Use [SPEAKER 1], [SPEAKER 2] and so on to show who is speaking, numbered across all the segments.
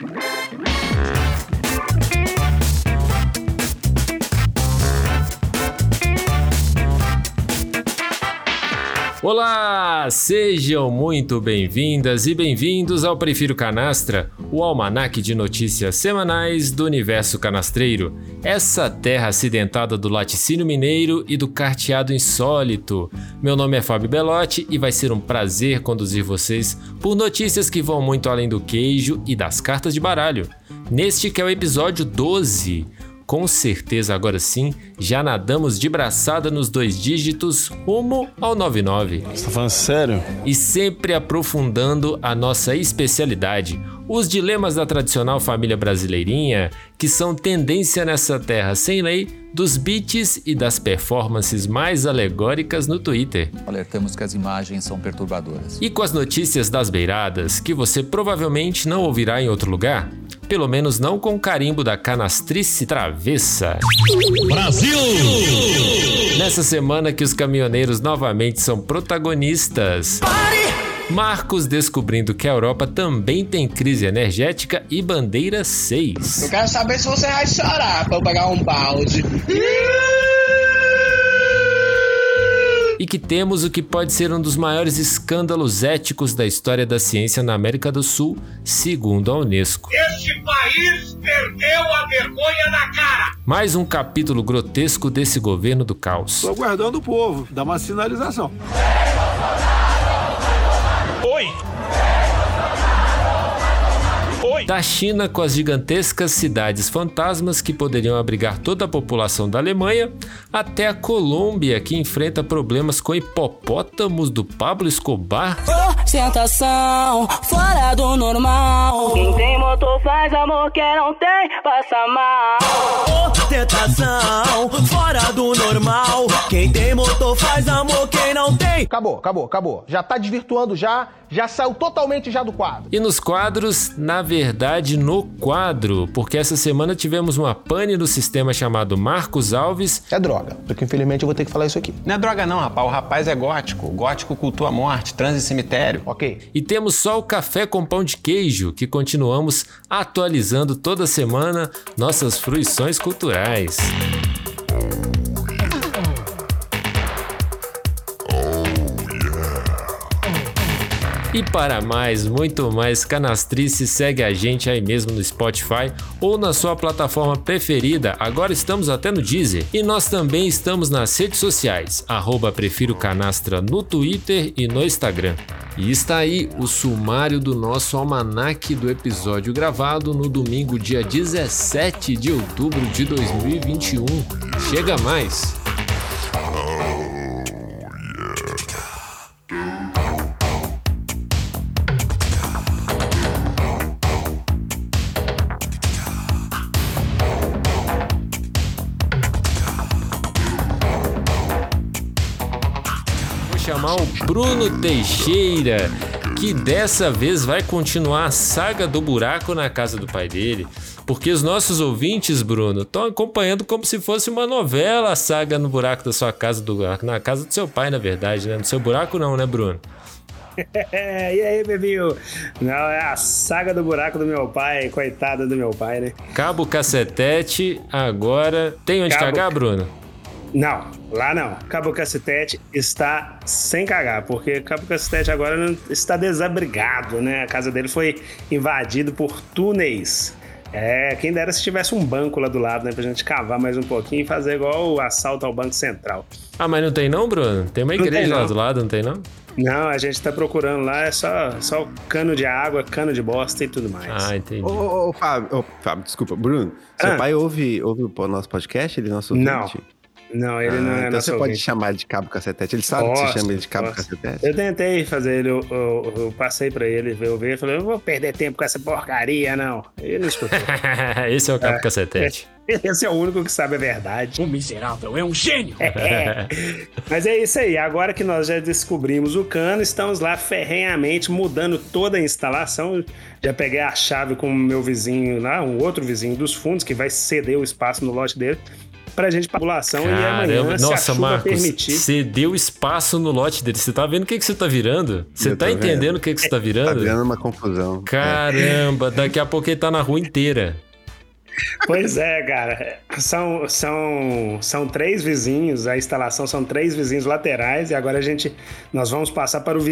[SPEAKER 1] you Olá, sejam muito bem-vindas e bem-vindos ao Prefiro Canastra, o almanaque de notícias semanais do universo canastreiro. Essa terra acidentada do laticínio mineiro e do carteado insólito. Meu nome é Fábio Belotti e vai ser um prazer conduzir vocês por notícias que vão muito além do queijo e das cartas de baralho. Neste que é o episódio 12 com certeza agora sim já nadamos de braçada nos dois dígitos rumo ao 99.
[SPEAKER 2] Você tá falando sério?
[SPEAKER 1] E sempre aprofundando a nossa especialidade, os dilemas da tradicional família brasileirinha, que são tendência nessa terra sem lei, dos beats e das performances mais alegóricas no Twitter.
[SPEAKER 3] Alertamos que as imagens são perturbadoras.
[SPEAKER 1] E com as notícias das beiradas, que você provavelmente não ouvirá em outro lugar, pelo menos não com o carimbo da canastrice travessa.
[SPEAKER 4] Brasil!
[SPEAKER 1] Nessa semana que os caminhoneiros novamente são protagonistas.
[SPEAKER 4] Pare!
[SPEAKER 1] Marcos descobrindo que a Europa também tem crise energética e bandeira 6.
[SPEAKER 5] Eu quero saber se você vai chorar pra eu pegar um balde.
[SPEAKER 1] e que temos o que pode ser um dos maiores escândalos éticos da história da ciência na América do Sul, segundo a Unesco.
[SPEAKER 6] Este país perdeu a vergonha na cara.
[SPEAKER 1] Mais um capítulo grotesco desse governo do caos.
[SPEAKER 2] Estou aguardando o povo, dá uma sinalização.
[SPEAKER 6] Oi!
[SPEAKER 1] Da China com as gigantescas cidades fantasmas que poderiam abrigar toda a população da Alemanha, até a Colômbia que enfrenta problemas com hipopótamos do Pablo Escobar.
[SPEAKER 7] Ostentação, fora do normal. Quem tem motor faz amor, quem não tem, passa mal.
[SPEAKER 8] Ostentação, fora do normal. Quem tem motor faz amor, quem não tem.
[SPEAKER 9] Acabou, acabou, acabou. Já tá desvirtuando já, já saiu totalmente já do quadro.
[SPEAKER 1] E nos quadros, na verdade, no quadro, porque essa semana tivemos uma pane no sistema chamado Marcos Alves.
[SPEAKER 9] É droga, porque infelizmente eu vou ter que falar isso aqui.
[SPEAKER 10] Não é droga não, rapaz. O rapaz é gótico. O gótico cultua a morte, transa em cemitério.
[SPEAKER 9] Ok.
[SPEAKER 1] E temos só o café com pão de queijo, que continuamos atualizando toda semana nossas fruições culturais. E para mais, muito mais canastrice, segue a gente aí mesmo no Spotify ou na sua plataforma preferida. Agora estamos até no Deezer. E nós também estamos nas redes sociais, arroba Prefiro Canastra no Twitter e no Instagram. E está aí o sumário do nosso almanaque do episódio gravado no domingo, dia 17 de outubro de 2021. Chega mais! Bruno Teixeira, que dessa vez vai continuar a saga do buraco na casa do pai dele. Porque os nossos ouvintes, Bruno, estão acompanhando como se fosse uma novela a saga no buraco da sua casa, do, na casa do seu pai, na verdade, né? No seu buraco não, né, Bruno?
[SPEAKER 11] e aí, bebinho? Não, é a saga do buraco do meu pai, coitada do meu pai, né?
[SPEAKER 1] Cabo Cacetete, agora. Tem onde
[SPEAKER 11] Cabo...
[SPEAKER 1] cagar, Bruno?
[SPEAKER 11] Não, lá não. Cabo Cacetete está sem cagar, porque Cabo Cacetete agora está desabrigado, né? A casa dele foi invadida por túneis. É, quem dera se tivesse um banco lá do lado, né? Pra gente cavar mais um pouquinho e fazer igual o assalto ao Banco Central.
[SPEAKER 1] Ah, mas não tem não, Bruno? Tem uma igreja
[SPEAKER 11] tem,
[SPEAKER 1] lá do lado, não tem não?
[SPEAKER 11] Não, a gente tá procurando lá, é só, só cano de água, cano de bosta e tudo mais.
[SPEAKER 1] Ah, entendi.
[SPEAKER 2] Ô, ô, ô Fábio, ô, Fábio, desculpa, Bruno, seu
[SPEAKER 11] Ah.
[SPEAKER 2] pai ouve, ouve o nosso podcast? Ele é nosso ouvinte?
[SPEAKER 11] Não, Não, ele
[SPEAKER 2] Ah,
[SPEAKER 11] não é
[SPEAKER 2] então você pode chamar ele de cabo cacetete. Ele sabe que
[SPEAKER 11] Posso,
[SPEAKER 2] você chama ele de cabo
[SPEAKER 11] posso.
[SPEAKER 2] cacetete?
[SPEAKER 11] Eu tentei fazer ele, eu, eu- eu passei pra ele, eu vi, eu falei, eu vou perder tempo com essa porcaria, não. Ele não escutou.
[SPEAKER 1] Esse é o Cabo
[SPEAKER 11] É.
[SPEAKER 1] Cacetete.
[SPEAKER 11] Esse é o único que sabe a verdade.
[SPEAKER 4] O miserável é um gênio.
[SPEAKER 11] É. Mas é isso aí. Agora que nós já descobrimos o cano, estamos lá ferrenhamente mudando toda a instalação. Já peguei a chave com o meu vizinho lá, um outro vizinho dos fundos, que vai ceder o espaço no lote dele, pra gente população e amanhã,
[SPEAKER 1] Caramba,
[SPEAKER 11] se a
[SPEAKER 1] nossa,
[SPEAKER 11] chuva
[SPEAKER 1] Marcos,
[SPEAKER 11] permitir.
[SPEAKER 1] você deu espaço no lote dele. Você tá vendo o que, que você tá virando? Você tá entendendo o que, que você tá
[SPEAKER 2] Tá
[SPEAKER 1] virando?
[SPEAKER 2] virando uma confusão.
[SPEAKER 1] Caramba, daqui a pouco ele tá na rua inteira.
[SPEAKER 11] Pois é, cara. São, são, são três vizinhos, a instalação são três vizinhos laterais e agora a gente. Nós vamos passar para o,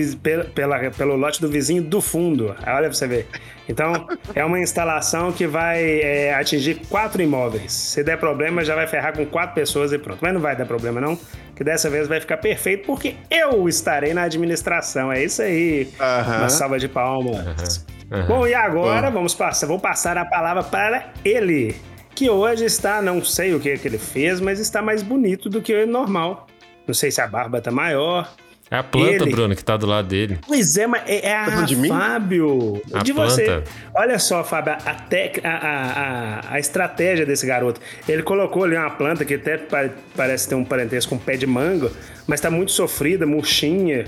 [SPEAKER 11] pela, pelo lote do vizinho do fundo. Olha pra você ver. Então, é uma instalação que vai é, atingir quatro imóveis. Se der problema, já vai ferrar com quatro pessoas e pronto. Mas não vai dar problema, não. Que dessa vez vai ficar perfeito, porque eu estarei na administração. É isso aí.
[SPEAKER 2] Aham.
[SPEAKER 11] Uma salva de palmas.
[SPEAKER 1] Aham.
[SPEAKER 11] Bom, e agora vamos passar, vou passar a palavra para ele, que hoje está, não sei o que, que ele fez, mas está mais bonito do que o normal. Não sei se a barba tá maior.
[SPEAKER 1] É a planta,
[SPEAKER 11] Ele-
[SPEAKER 1] Bruno, que tá do lado dele.
[SPEAKER 11] Pois é, mas é, é a
[SPEAKER 2] falando de mim?
[SPEAKER 11] Fábio.
[SPEAKER 1] A
[SPEAKER 11] de
[SPEAKER 1] planta.
[SPEAKER 11] você. Olha só, Fábio, a, tec- a, a, a, a estratégia desse garoto. Ele colocou ali uma planta que até pa- parece ter um parentesco com um pé de mango, mas tá muito sofrida, murchinha.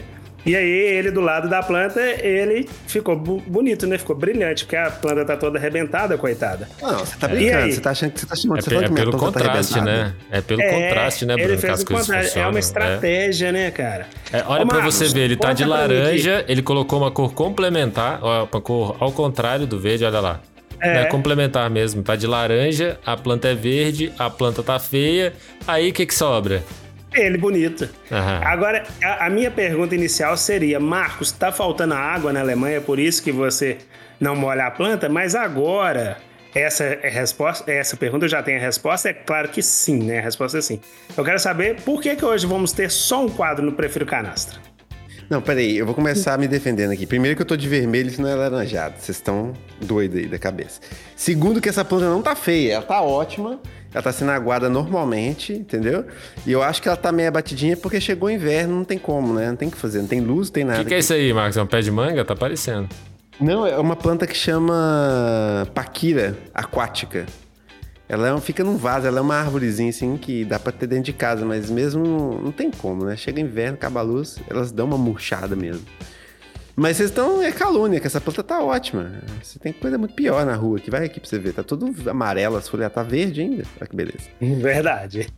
[SPEAKER 11] E aí, ele do lado da planta, ele ficou bonito, né? Ficou brilhante, porque a planta tá toda arrebentada, coitada.
[SPEAKER 2] Não, você tá
[SPEAKER 11] E
[SPEAKER 2] brincando.
[SPEAKER 11] aí?
[SPEAKER 2] Você tá achando que você tá chamando
[SPEAKER 1] É,
[SPEAKER 2] você falando
[SPEAKER 1] é
[SPEAKER 2] que minha
[SPEAKER 1] pelo
[SPEAKER 2] tá
[SPEAKER 1] contraste,
[SPEAKER 2] arrebentada?
[SPEAKER 1] né? É pelo
[SPEAKER 11] É,
[SPEAKER 1] contraste, né, Bruno?
[SPEAKER 11] Ele
[SPEAKER 1] que
[SPEAKER 11] fez
[SPEAKER 1] as
[SPEAKER 11] o
[SPEAKER 1] coisas.
[SPEAKER 11] É uma estratégia, né, cara?
[SPEAKER 1] É, olha
[SPEAKER 11] Ô,
[SPEAKER 1] pra
[SPEAKER 11] Marcos,
[SPEAKER 1] você ver, ele tá de laranja, ele colocou uma cor complementar, uma cor ao contrário do verde, olha lá.
[SPEAKER 11] É.
[SPEAKER 1] É. complementar mesmo, tá de laranja, a planta é verde, a planta tá feia, aí o que que sobra?
[SPEAKER 11] Ele bonito.
[SPEAKER 1] Aham.
[SPEAKER 11] Agora, a, a minha pergunta inicial seria: Marcos, tá faltando água na Alemanha, por isso que você não molha a planta? Mas agora, essa é resposta, essa pergunta eu já tenho a resposta, é claro que sim, né? A resposta é sim. Eu quero saber por que, que hoje vamos ter só um quadro no Prefiro Canastra.
[SPEAKER 2] Não, peraí, eu vou começar me defendendo aqui. Primeiro que eu tô de vermelho, isso não é laranjado. Vocês estão doidos aí da cabeça. Segundo que essa planta não tá feia, ela tá ótima. Ela tá sendo aguada normalmente, entendeu? E eu acho que ela tá meio abatidinha porque chegou o inverno, não tem como, né? Não tem o que fazer, não tem luz, não tem
[SPEAKER 1] O
[SPEAKER 2] nada.
[SPEAKER 1] que, que é isso aí, Marcos? É um pé de manga? Tá aparecendo.
[SPEAKER 2] Não, é uma planta que chama paquira aquática. Ela é um- fica num vaso, ela é uma árvorezinha assim que dá pra ter dentro de casa, mas mesmo não, não tem como, né? Chega inverno, acaba a luz, elas dão uma murchada mesmo. Mas vocês estão. É calúnia, que essa planta tá ótima. Você tem coisa muito pior na rua aqui. Vai aqui pra você ver. Tá tudo amarelo, as folhas tá verde ainda. Olha que beleza.
[SPEAKER 11] Verdade.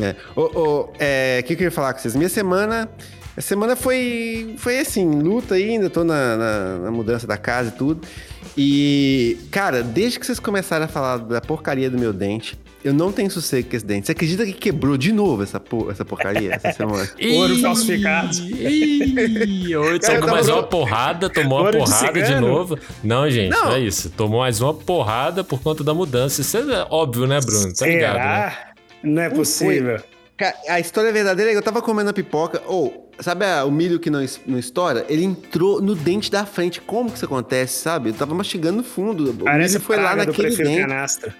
[SPEAKER 2] É. Ô, é, o que, que eu ia falar com vocês? Minha semana. A semana foi, foi assim, luta ainda, tô na, na, na mudança da casa e tudo. E, cara, desde que vocês começaram a falar da porcaria do meu dente, eu não tenho sossego com esse dente. Você acredita que quebrou de novo essa, por- essa porcaria essa semana?
[SPEAKER 11] Ouro falsificado.
[SPEAKER 1] Ih,
[SPEAKER 2] Cara, tava
[SPEAKER 1] mais uma porrada, tomou uma
[SPEAKER 11] Ouro de
[SPEAKER 1] porrada de
[SPEAKER 11] cigano?
[SPEAKER 1] novo. Não, gente,
[SPEAKER 2] Não.
[SPEAKER 1] não. é isso. Tomou mais uma porrada por conta da mudança. Isso é óbvio, né, Bruno? Tá ligado, né?
[SPEAKER 11] Será? Não é possível.
[SPEAKER 2] Cara, a história verdadeira é que eu tava comendo a pipoca, ou, sabe a- o milho que não, não estoura? Ele entrou no dente da frente. Como que isso acontece, sabe? Eu tava mastigando no fundo. O
[SPEAKER 11] Parece
[SPEAKER 2] milho foi lá naquele dente.
[SPEAKER 11] Canastra.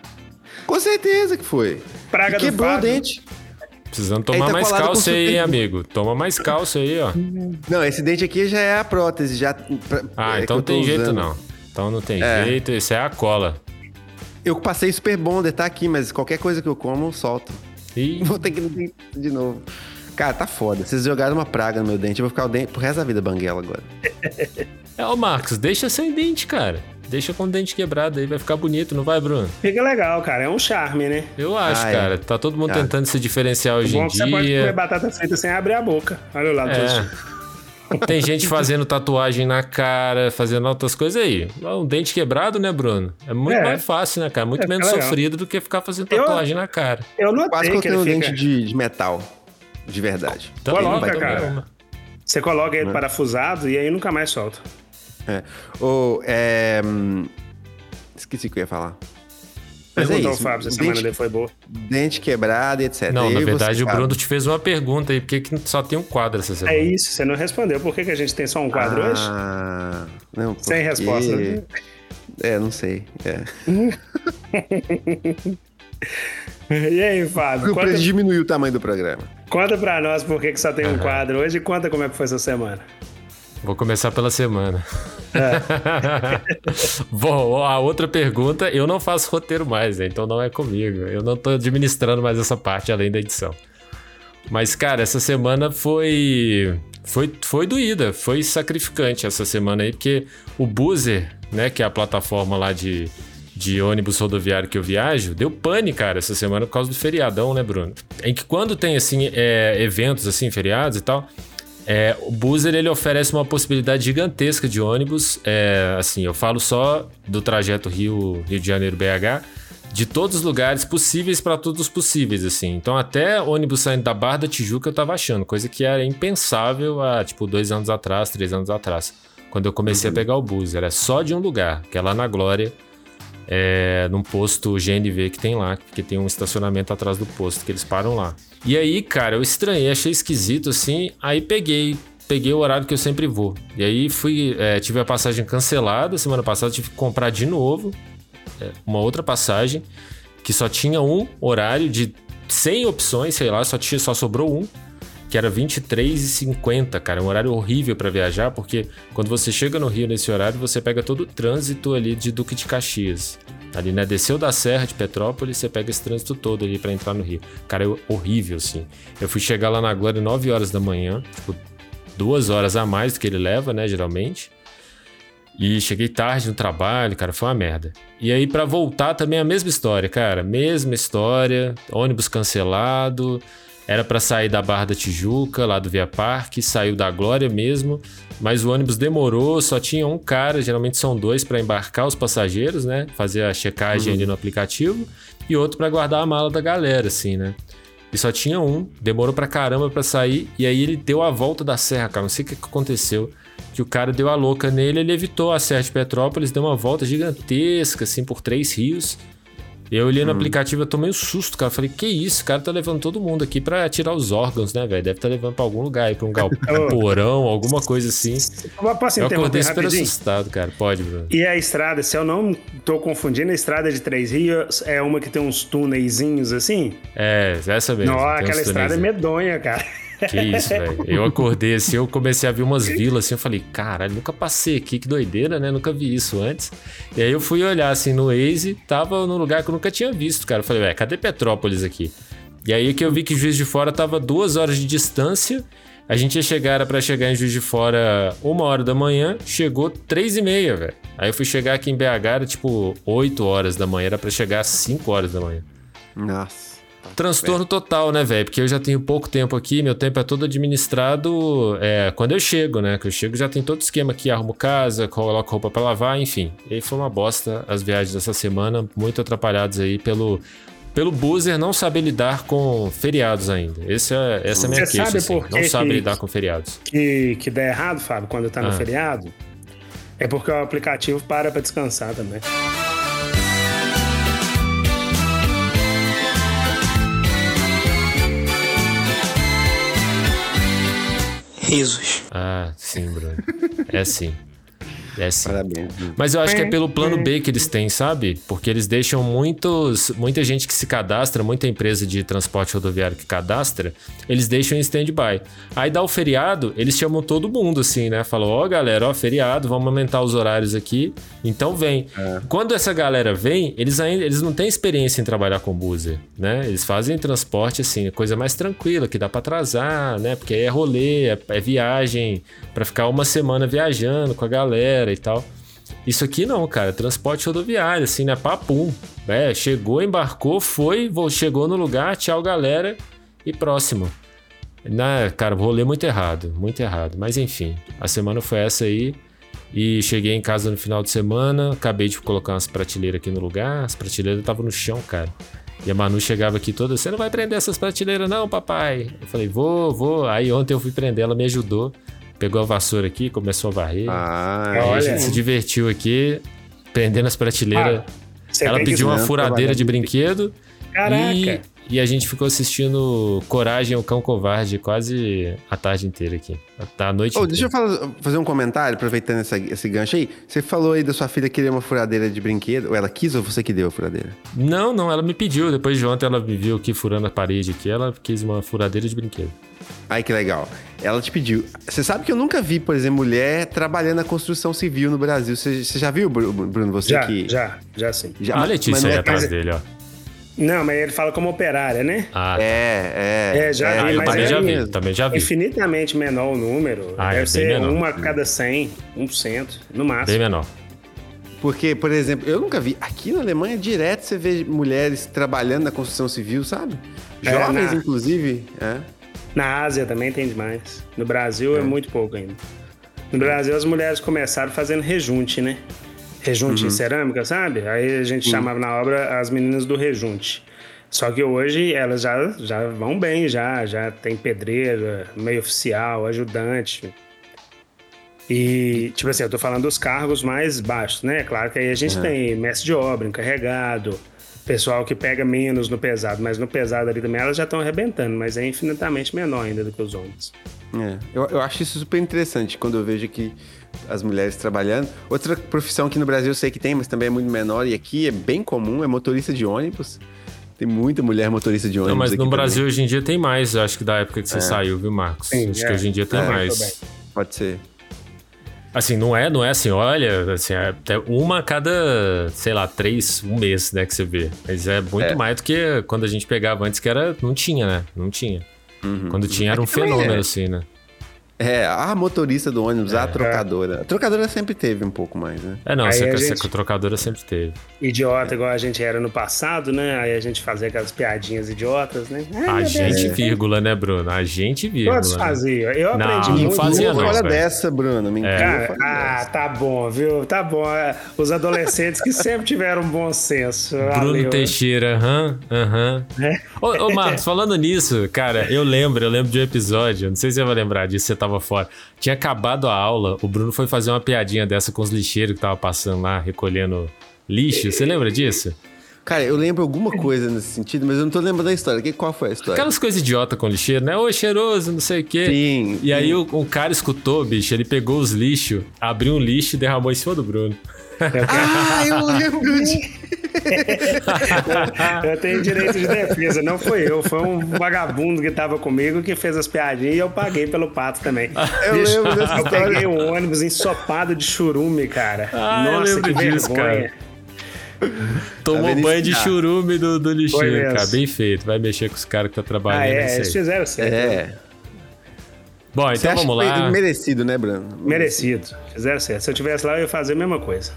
[SPEAKER 2] Com certeza que foi.
[SPEAKER 11] Praga
[SPEAKER 2] E
[SPEAKER 11] do
[SPEAKER 2] quebrou o dente.
[SPEAKER 1] Precisando tomar
[SPEAKER 2] tá
[SPEAKER 1] mais cálcio aí, amigo. Toma mais cálcio aí, ó.
[SPEAKER 2] Não, esse dente aqui já é a prótese, já. pra-
[SPEAKER 1] Ah,
[SPEAKER 2] é,
[SPEAKER 1] então tem jeito
[SPEAKER 2] usando.
[SPEAKER 1] não. Então não tem
[SPEAKER 2] É.
[SPEAKER 1] jeito, isso é a cola.
[SPEAKER 2] Eu passei super bonder, tá aqui, mas qualquer coisa que eu como, eu solto.
[SPEAKER 1] Ih,
[SPEAKER 2] Vou ter que ir no dentista de novo. Cara, tá foda. Vocês jogaram uma praga no meu dente, eu vou ficar o dente pro resto da vida banguela agora.
[SPEAKER 1] É, ô Marcos, deixa sem dente, cara. Deixa com o dente quebrado aí, vai ficar bonito, não vai, Bruno?
[SPEAKER 11] Fica legal, cara. É um charme, né?
[SPEAKER 1] Eu acho,
[SPEAKER 2] Ah, é.
[SPEAKER 1] cara. Tá todo mundo
[SPEAKER 2] Ah.
[SPEAKER 1] tentando se diferenciar hoje
[SPEAKER 11] Bom
[SPEAKER 1] em
[SPEAKER 11] que você pode comer
[SPEAKER 1] dia.
[SPEAKER 11] batata frita sem abrir a boca. Olha o lado.
[SPEAKER 1] É. Tem gente fazendo tatuagem na cara, fazendo outras coisas aí. Um dente quebrado, né, Bruno? É muito
[SPEAKER 11] É.
[SPEAKER 1] mais fácil, né, cara? Muito
[SPEAKER 11] É,
[SPEAKER 1] menos
[SPEAKER 11] legal.
[SPEAKER 1] sofrido do que ficar fazendo
[SPEAKER 11] Eu-
[SPEAKER 1] tatuagem na cara.
[SPEAKER 11] Eu notei
[SPEAKER 2] Quase
[SPEAKER 11] que
[SPEAKER 2] coloquei
[SPEAKER 11] ele
[SPEAKER 2] um
[SPEAKER 11] fica...
[SPEAKER 2] dente de, de metal. De verdade.
[SPEAKER 1] Não
[SPEAKER 11] Coloca, cara. Você coloca
[SPEAKER 2] Né?
[SPEAKER 11] ele parafusado e aí nunca mais solta.
[SPEAKER 2] É. Ou, é. hum, Esqueci o que eu ia falar. Mas é
[SPEAKER 11] Perguntou
[SPEAKER 2] isso.
[SPEAKER 11] ao Fábio se a
[SPEAKER 2] dente,
[SPEAKER 11] semana dele foi boa.
[SPEAKER 2] dente quebrado e etc.
[SPEAKER 1] Não,
[SPEAKER 2] E
[SPEAKER 1] na verdade
[SPEAKER 2] você,
[SPEAKER 1] o Bruno te fez uma pergunta aí, por que que só tem um quadro essa semana?
[SPEAKER 11] É isso, você não respondeu. Por que, que a gente tem só um quadro hoje?
[SPEAKER 2] ah, Não,
[SPEAKER 11] Sem
[SPEAKER 2] porque-
[SPEAKER 11] resposta, né?
[SPEAKER 2] É, não sei. É.
[SPEAKER 11] E aí, Fábio?
[SPEAKER 2] o
[SPEAKER 11] Conta,
[SPEAKER 2] preço diminuiu o tamanho do programa.
[SPEAKER 11] conta pra nós por que, que só tem um quadro hoje e conta como é que foi essa semana.
[SPEAKER 1] Vou começar pela semana.
[SPEAKER 11] É.
[SPEAKER 1] Bom, a outra pergunta, eu não faço roteiro mais, né? então não é comigo. Eu não tô administrando mais essa parte além da edição. Mas, cara, essa semana foi. Foi, foi doída, foi sacrificante essa semana aí, porque o Boozer, né, que é a plataforma lá de, de ônibus rodoviário que eu viajo, deu pane, cara, essa semana por causa do feriadão, né, Bruno? Em que quando tem, assim, é, eventos, assim, feriados e tal, é, o Boozer, ele oferece uma possibilidade gigantesca de ônibus, é, assim, eu falo só do trajeto Rio, Rio de Janeiro-BH, de todos os lugares possíveis para todos os possíveis, assim. Então, até ônibus saindo da Barra da Tijuca eu tava achando, coisa que era impensável há, tipo, dois anos atrás, três anos atrás, quando eu comecei uhum. a pegar o bus. Era só de um lugar, que é lá na Glória, é, num posto GNV que tem lá, que tem um estacionamento atrás do posto, que eles param lá. E aí, cara, eu estranhei, achei esquisito assim, aí peguei. Peguei o horário que eu sempre vou. E aí fui. É, tive a passagem cancelada semana passada, tive que comprar de novo é, uma outra passagem que só tinha um horário de 100 opções, sei lá, só, tinha, só sobrou um que era 23,50, cara. Um horário horrível para viajar, porque quando você chega no Rio nesse horário, você pega todo o trânsito ali de Duque de Caxias. Ali, né? Desceu da Serra de Petrópolis, você pega esse trânsito todo ali para entrar no Rio. Cara, é horrível, assim. Eu fui chegar lá na Glória 9 horas da manhã, tipo, duas horas a mais do que ele leva, né, geralmente. E cheguei tarde no trabalho, cara, foi uma merda. E aí, para voltar também a mesma história, cara. Mesma história, ônibus cancelado. Era para sair da Barra da Tijuca, lá do Via Parque, saiu da Glória mesmo, mas o ônibus demorou, só tinha um cara, geralmente são dois para embarcar os passageiros, né? Fazer a checagem uhum. ali no aplicativo, e outro para guardar a mala da galera, assim, né? E só tinha um, demorou pra caramba para sair, e aí ele deu a volta da serra, cara. Não sei o que aconteceu. Que o cara deu a louca nele, ele evitou a Serra de Petrópolis, deu uma volta gigantesca, assim, por três rios eu olhei no hum. aplicativo e tomei um susto, cara. Falei, que isso? O cara tá levando todo mundo aqui pra tirar os órgãos, né, velho? Deve tá levando pra algum lugar aí, pra um galporão, alguma coisa assim.
[SPEAKER 11] Posso
[SPEAKER 1] eu acordei super rapidinho? assustado, cara. Pode, Bruno.
[SPEAKER 11] E a estrada, se eu não tô confundindo, a estrada de Três Rios é uma que tem uns túneizinhos assim?
[SPEAKER 1] É, essa mesmo.
[SPEAKER 11] Não, aquela estrada é medonha, cara.
[SPEAKER 1] Que isso, velho. Eu acordei assim, eu comecei a ver umas vilas assim, eu falei, caralho, nunca passei aqui, que doideira, né? Nunca vi isso antes. E aí eu fui olhar assim no Waze, tava num lugar que eu nunca tinha visto, cara. Eu falei, velho, cadê Petrópolis aqui? E aí que eu vi que Juiz de Fora tava duas horas de distância. A gente ia chegar, era pra chegar em Juiz de Fora uma hora da manhã, chegou três e meia, velho. Aí eu fui chegar aqui em BH, era tipo oito horas da manhã, era pra chegar às cinco horas da manhã.
[SPEAKER 2] Nossa.
[SPEAKER 1] Transtorno total, né, velho? Porque eu já tenho pouco tempo aqui, meu tempo é todo administrado é, quando eu chego, né? Que eu chego já tem todo o esquema aqui, arrumo casa, coloco roupa para lavar, enfim. E foi uma bosta as viagens dessa semana, muito atrapalhadas aí pelo pelo buzzer não saber lidar com feriados ainda. Esse é, essa é a minha Você queixa, assim, não sabe que, lidar com feriados.
[SPEAKER 11] Que, que dá errado, Fábio, quando tá no ah. feriado? É porque o aplicativo para pra descansar também.
[SPEAKER 1] Ah, sim, Bruno. É sim. É sim. Parabéns. Mas eu acho que é pelo plano B que eles têm, sabe? Porque eles deixam muitos, muita gente que se cadastra, muita empresa de transporte rodoviário que cadastra, eles deixam em stand-by. Aí dá o feriado, eles chamam todo mundo, assim, né? Falam, ó, oh, galera, ó, feriado, vamos aumentar os horários aqui. Então vem. É. Quando essa galera vem, eles ainda eles não têm experiência em trabalhar com buzzer, né? Eles fazem transporte, assim, coisa mais tranquila, que dá para atrasar, né? Porque aí é rolê, é, é viagem, para ficar uma semana viajando com a galera e tal. Isso aqui não, cara, transporte rodoviário, assim, né? Papum. É, chegou, embarcou, foi, chegou no lugar, tchau, galera, e próximo. Na, cara, vou ler muito errado, muito errado. Mas enfim, a semana foi essa aí. E cheguei em casa no final de semana, acabei de colocar umas prateleiras aqui no lugar, as prateleiras estavam no chão, cara. E a Manu chegava aqui toda, você não vai prender essas prateleiras não, papai? Eu falei, vou, vou. Aí ontem eu fui prender, ela me ajudou pegou a vassoura aqui, começou a varrer. Ah, aí olha. a gente se divertiu aqui, prendendo as prateleiras. Ah, Ela pediu uma furadeira de brinquedo. Caraca! E e a gente ficou assistindo Coragem, o Cão Covarde quase a tarde inteira aqui. A noite
[SPEAKER 2] oh, Deixa eu fazer um comentário, aproveitando essa, esse gancho aí. Você falou aí da sua filha querer uma furadeira de brinquedo. Ou ela quis ou você que deu a furadeira?
[SPEAKER 1] Não, não, ela me pediu. Depois de ontem ela me viu aqui furando a parede aqui. Ela quis uma furadeira de brinquedo.
[SPEAKER 2] Ai, que legal. Ela te pediu. Você sabe que eu nunca vi, por exemplo, mulher trabalhando na construção civil no Brasil. Você, você já viu, Bruno? Você
[SPEAKER 11] já,
[SPEAKER 2] que.
[SPEAKER 11] Já, já sim.
[SPEAKER 1] Já, a Letícia aí é atrás dele, ó.
[SPEAKER 11] Não, mas ele fala como operária, né?
[SPEAKER 2] Ah, tá. é, é.
[SPEAKER 11] É, já
[SPEAKER 1] é,
[SPEAKER 11] vi,
[SPEAKER 1] eu também
[SPEAKER 11] é
[SPEAKER 1] já vi, também já vi.
[SPEAKER 11] Infinitamente menor o número. Ah, Deve é ser menor. uma a cada 100, 1%, no máximo.
[SPEAKER 1] Bem menor.
[SPEAKER 2] Porque, por exemplo, eu nunca vi. Aqui na Alemanha, direto você vê mulheres trabalhando na construção civil, sabe?
[SPEAKER 11] É,
[SPEAKER 2] Jovens,
[SPEAKER 11] na-
[SPEAKER 2] inclusive. É.
[SPEAKER 11] Na Ásia também tem demais. No Brasil é, muito pouco ainda. No Brasil as mulheres começaram fazendo rejunte, né? Rejunte
[SPEAKER 2] Uhum.
[SPEAKER 11] em cerâmica, sabe? Aí a gente chamava na obra as meninas do rejunte. Só que hoje elas já, já vão bem, já, já tem pedreira, meio oficial, ajudante. E, tipo assim, eu tô falando dos cargos mais baixos, né? Claro que aí a gente
[SPEAKER 2] Uhum.
[SPEAKER 11] tem mestre de obra, encarregado, pessoal que pega menos no pesado, mas no pesado ali também elas já estão arrebentando, mas é infinitamente menor ainda do que os homens.
[SPEAKER 2] É, eu, eu acho isso super interessante quando eu vejo aqui as mulheres trabalhando. Outra profissão que no Brasil eu sei que tem, mas também é muito menor e aqui é bem comum, é motorista de ônibus. Tem muita mulher motorista de ônibus.
[SPEAKER 1] Não, mas
[SPEAKER 2] aqui
[SPEAKER 1] no Brasil
[SPEAKER 2] também.
[SPEAKER 1] hoje em dia tem mais, acho que da época que você
[SPEAKER 2] É.
[SPEAKER 1] saiu, viu, Marcos?
[SPEAKER 11] Sim,
[SPEAKER 1] acho
[SPEAKER 11] é.
[SPEAKER 1] que hoje em dia tem
[SPEAKER 2] É,
[SPEAKER 1] mais.
[SPEAKER 2] Pode ser.
[SPEAKER 1] Assim, não é, não é assim, olha, assim, é até uma a cada, sei lá, três, um mês, né, que você vê. Mas é muito
[SPEAKER 2] É.
[SPEAKER 1] mais do que quando a gente pegava antes, que era, não tinha, né? Não tinha. Quando tinha era um
[SPEAKER 2] Aqui também
[SPEAKER 1] fenômeno,
[SPEAKER 2] é.
[SPEAKER 1] assim, né?
[SPEAKER 2] É, a motorista do ônibus, a trocadora. A trocadora sempre teve um pouco mais, né?
[SPEAKER 1] É, não, essa,
[SPEAKER 11] a gente-
[SPEAKER 1] trocadora sempre teve.
[SPEAKER 11] Idiota igual a gente era no passado, né? Aí a gente fazia aquelas piadinhas idiotas, né? Ai,
[SPEAKER 1] A gente,
[SPEAKER 11] Deus,
[SPEAKER 1] vírgula, né, Bruno? A gente, vírgula.
[SPEAKER 11] Todos
[SPEAKER 1] né?
[SPEAKER 11] faziam. Eu
[SPEAKER 1] Não,
[SPEAKER 11] aprendi
[SPEAKER 1] não
[SPEAKER 11] muito.
[SPEAKER 1] fazia
[SPEAKER 2] Uma
[SPEAKER 1] não, velho.
[SPEAKER 2] dessa, Bruno. Me engana.
[SPEAKER 11] Cara,
[SPEAKER 2] fora
[SPEAKER 11] ah,
[SPEAKER 2] dessa.
[SPEAKER 11] tá bom, viu? Tá bom. É, Os adolescentes que sempre tiveram bom senso.
[SPEAKER 1] Bruno
[SPEAKER 11] Valeu.
[SPEAKER 1] Teixeira, aham, aham.
[SPEAKER 11] É.
[SPEAKER 1] Ô, ô, Marcos, falando nisso, cara, eu lembro, eu lembro de um episódio, não sei se você vai lembrar disso, você tava fora. Tinha acabado a aula, o Bruno foi fazer uma piadinha dessa com os lixeiros que tava passando lá, recolhendo lixo. Você lembra disso?
[SPEAKER 2] Cara, eu lembro alguma coisa nesse sentido, mas eu não tô lembrando da história. Que, qual foi a história?
[SPEAKER 1] Aquelas coisas idiota com lixeiro, né? Ô, cheiroso, não sei o quê.
[SPEAKER 2] Sim.
[SPEAKER 1] E aí o, o cara escutou, bicho, ele pegou os lixos, abriu um lixo e derramou em cima do Bruno.
[SPEAKER 2] Ah, eu lembro de...
[SPEAKER 11] Eu tenho direito de defesa, não foi eu, foi um vagabundo que tava comigo que fez as piadinhas e eu paguei pelo pato também.
[SPEAKER 2] Eu lembro dessa
[SPEAKER 11] Eu peguei um ônibus ensopado de churume, cara.
[SPEAKER 1] Ah,
[SPEAKER 11] Nossa,
[SPEAKER 1] lembro
[SPEAKER 11] que
[SPEAKER 1] disso,
[SPEAKER 11] vergonha.
[SPEAKER 1] Tomou
[SPEAKER 2] vendo
[SPEAKER 1] banho de churume do, do lixeiro, cara. Bem feito. Vai mexer com os caras que tá trabalhando.
[SPEAKER 11] Ah,
[SPEAKER 1] é
[SPEAKER 11] eles fizeram certo.
[SPEAKER 2] É.
[SPEAKER 1] Bom,
[SPEAKER 2] Você
[SPEAKER 1] então
[SPEAKER 2] acha
[SPEAKER 1] vamos lá.
[SPEAKER 2] merecido, né, Bruno?
[SPEAKER 11] Merecido, fizeram certo. Se eu tivesse lá, eu ia fazer a mesma coisa.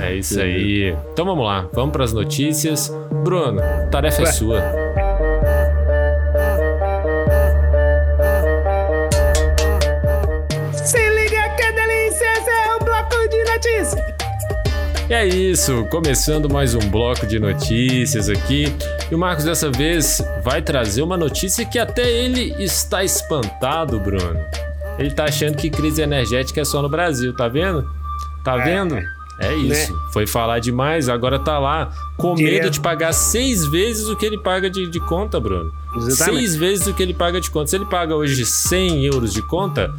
[SPEAKER 1] É isso aí. Então vamos lá, vamos para as notícias. Bruno, tarefa é
[SPEAKER 11] Ué.
[SPEAKER 1] sua.
[SPEAKER 11] Se liga que delícia, esse é o bloco de notícias.
[SPEAKER 1] E é isso, começando mais um bloco de notícias aqui. E o Marcos dessa vez vai trazer uma notícia que até ele está espantado, Bruno. Ele tá achando que crise energética é só no Brasil, tá vendo? Tá
[SPEAKER 11] É,
[SPEAKER 1] vendo? É isso. Foi falar demais, agora tá lá com medo de pagar seis vezes o que ele paga de, de conta, Bruno.
[SPEAKER 11] Exatamente.
[SPEAKER 1] Seis vezes o que ele paga de conta. Se ele paga hoje 100 euros de conta,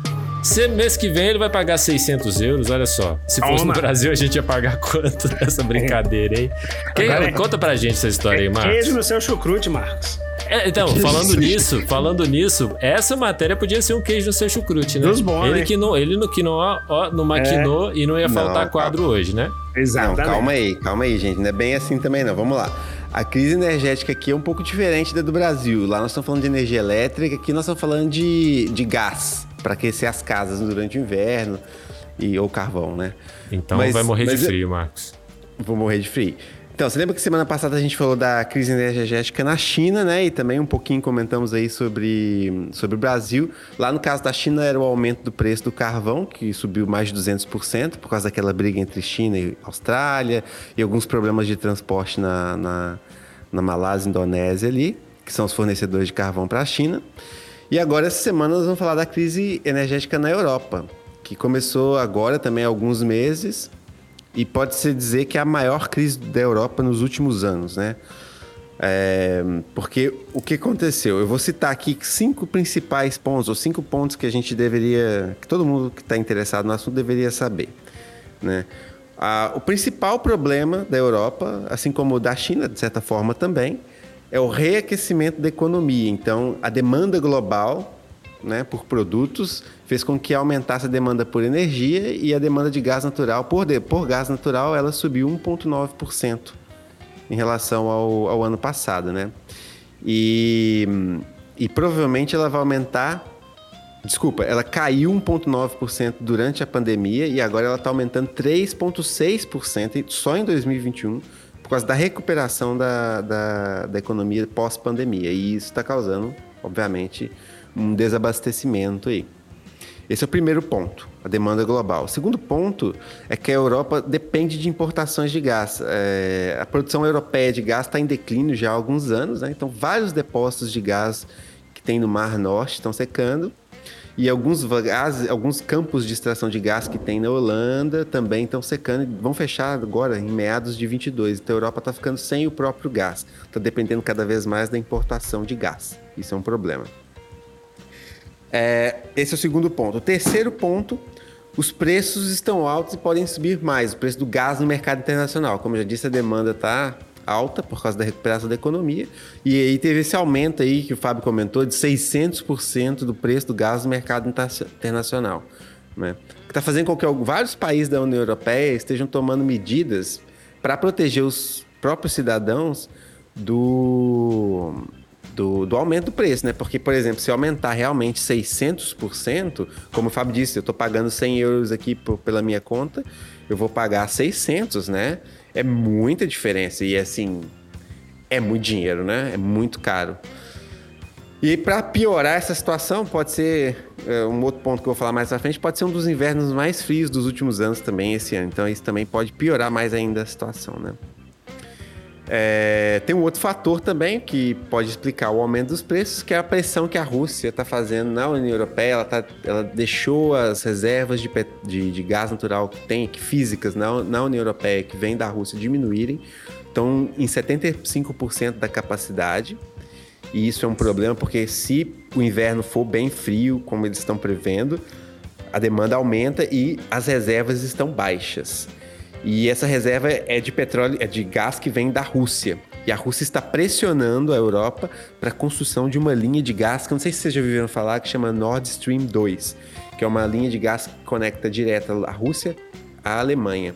[SPEAKER 1] se mês que vem ele vai pagar 600 euros, olha só. Se fosse no. Brasil, a gente ia pagar quanto nessa brincadeira, hein? Quem-
[SPEAKER 11] Agora é-
[SPEAKER 1] conta pra gente essa história aí, Marcos.
[SPEAKER 11] Queijo no seu chucrute, Marcos.
[SPEAKER 1] É, então, falando nisso, falando nisso, essa matéria podia ser um queijo no seu chucrute, né?
[SPEAKER 11] Dos bons,
[SPEAKER 1] ele
[SPEAKER 11] né?
[SPEAKER 1] que não, ele no que não, ó, não maquinou e não ia
[SPEAKER 2] Não,
[SPEAKER 1] faltar
[SPEAKER 2] tá.
[SPEAKER 1] quadro hoje, né?
[SPEAKER 2] Não,
[SPEAKER 11] Exatamente.
[SPEAKER 2] calma aí, calma aí, gente. Não é bem assim também, não. Vamos lá. A crise energética aqui é um pouco diferente da do Brasil. Lá nós estamos falando de energia elétrica, aqui nós estamos falando de, de gás, para aquecer as casas durante o inverno, e, ou carvão, né?
[SPEAKER 1] Então
[SPEAKER 2] Mas-
[SPEAKER 1] vai morrer de
[SPEAKER 2] mas
[SPEAKER 1] frio, Marcos.
[SPEAKER 2] Vou morrer de frio. Então, você lembra que semana passada a gente falou da crise energética na China, né? E também um pouquinho comentamos aí sobre, sobre o Brasil. Lá no caso da China era o aumento do preço do carvão, que subiu mais de 200% por causa daquela briga entre China e Austrália e alguns problemas de transporte na, na, na Malásia e Indonésia ali, que são os fornecedores de carvão para a China. E agora, essa semana, nós vamos falar da crise energética na Europa, que começou agora também há alguns meses e pode-se dizer que é a maior crise da Europa nos últimos anos, né? É, porque o que aconteceu? Eu vou citar aqui cinco principais pontos, ou cinco pontos que a gente deveria, que todo mundo que está interessado no assunto deveria saber, né? Ah, o principal problema da Europa, assim como o da China, de certa forma também, é o reaquecimento da economia. Então, a demanda global né, por produtos fez com que aumentasse a demanda por energia e a demanda de gás natural por, de- por gás natural ela subiu 1,9% em relação ao, ao ano passado, né? E, e provavelmente ela vai aumentar Desculpa, ela caiu 1,9% durante a pandemia e agora ela está aumentando 3,6% só em 2021 por causa da recuperação da, da, da economia pós-pandemia. E isso está causando, obviamente, um desabastecimento aí. Esse é o primeiro ponto, a demanda global. O segundo ponto é que a Europa depende de importações de gás. É, a produção europeia de gás está em declínio já há alguns anos, né? então vários depósitos de gás que tem no Mar Norte estão secando. E alguns, gás, alguns campos de extração de gás que tem na Holanda também estão secando e vão fechar agora em meados de 22. Então a Europa está ficando sem o próprio gás. Está dependendo cada vez mais da importação de gás. Isso é um problema. É, esse é o segundo ponto. O terceiro ponto, os preços estão altos e podem subir mais. O preço do gás no mercado internacional. Como eu já disse, a demanda está alta por causa da recuperação da economia. E aí teve esse aumento aí que o Fábio comentou de 600% do preço do gás no mercado internacional. Né? Que está fazendo com que vários países da União Europeia estejam tomando medidas para proteger os próprios cidadãos do do, do aumento do preço, né? Porque, por exemplo, se aumentar realmente 600%, como o Fábio disse, eu estou pagando 100 euros aqui por, pela minha conta, eu vou pagar 600, né? É muita diferença e, assim, é muito dinheiro, né? É muito caro. E para piorar essa situação, pode ser é, um outro ponto que eu vou falar mais à frente, pode ser um dos invernos mais frios dos últimos anos também esse ano. Então isso também pode piorar mais ainda a situação, né? É, tem um outro fator também que pode explicar o aumento dos preços, que é a pressão que a Rússia está fazendo na União Europeia. Ela, tá, ela deixou as reservas de, de, de, gás natural que tem, que físicas na, na União Europeia, que vem da Rússia, diminuírem. Estão em 75% da capacidade. E isso é um problema porque se o inverno for bem frio, como eles estão prevendo, a demanda aumenta e as reservas estão baixas. E essa reserva é de petróleo, é de gás que vem da Rússia. E a Rússia está pressionando a Europa para a construção de uma linha de gás, que eu não sei se vocês já ouviram falar, que chama Nord Stream 2, que é uma linha de gás que conecta direto a Rússia à Alemanha.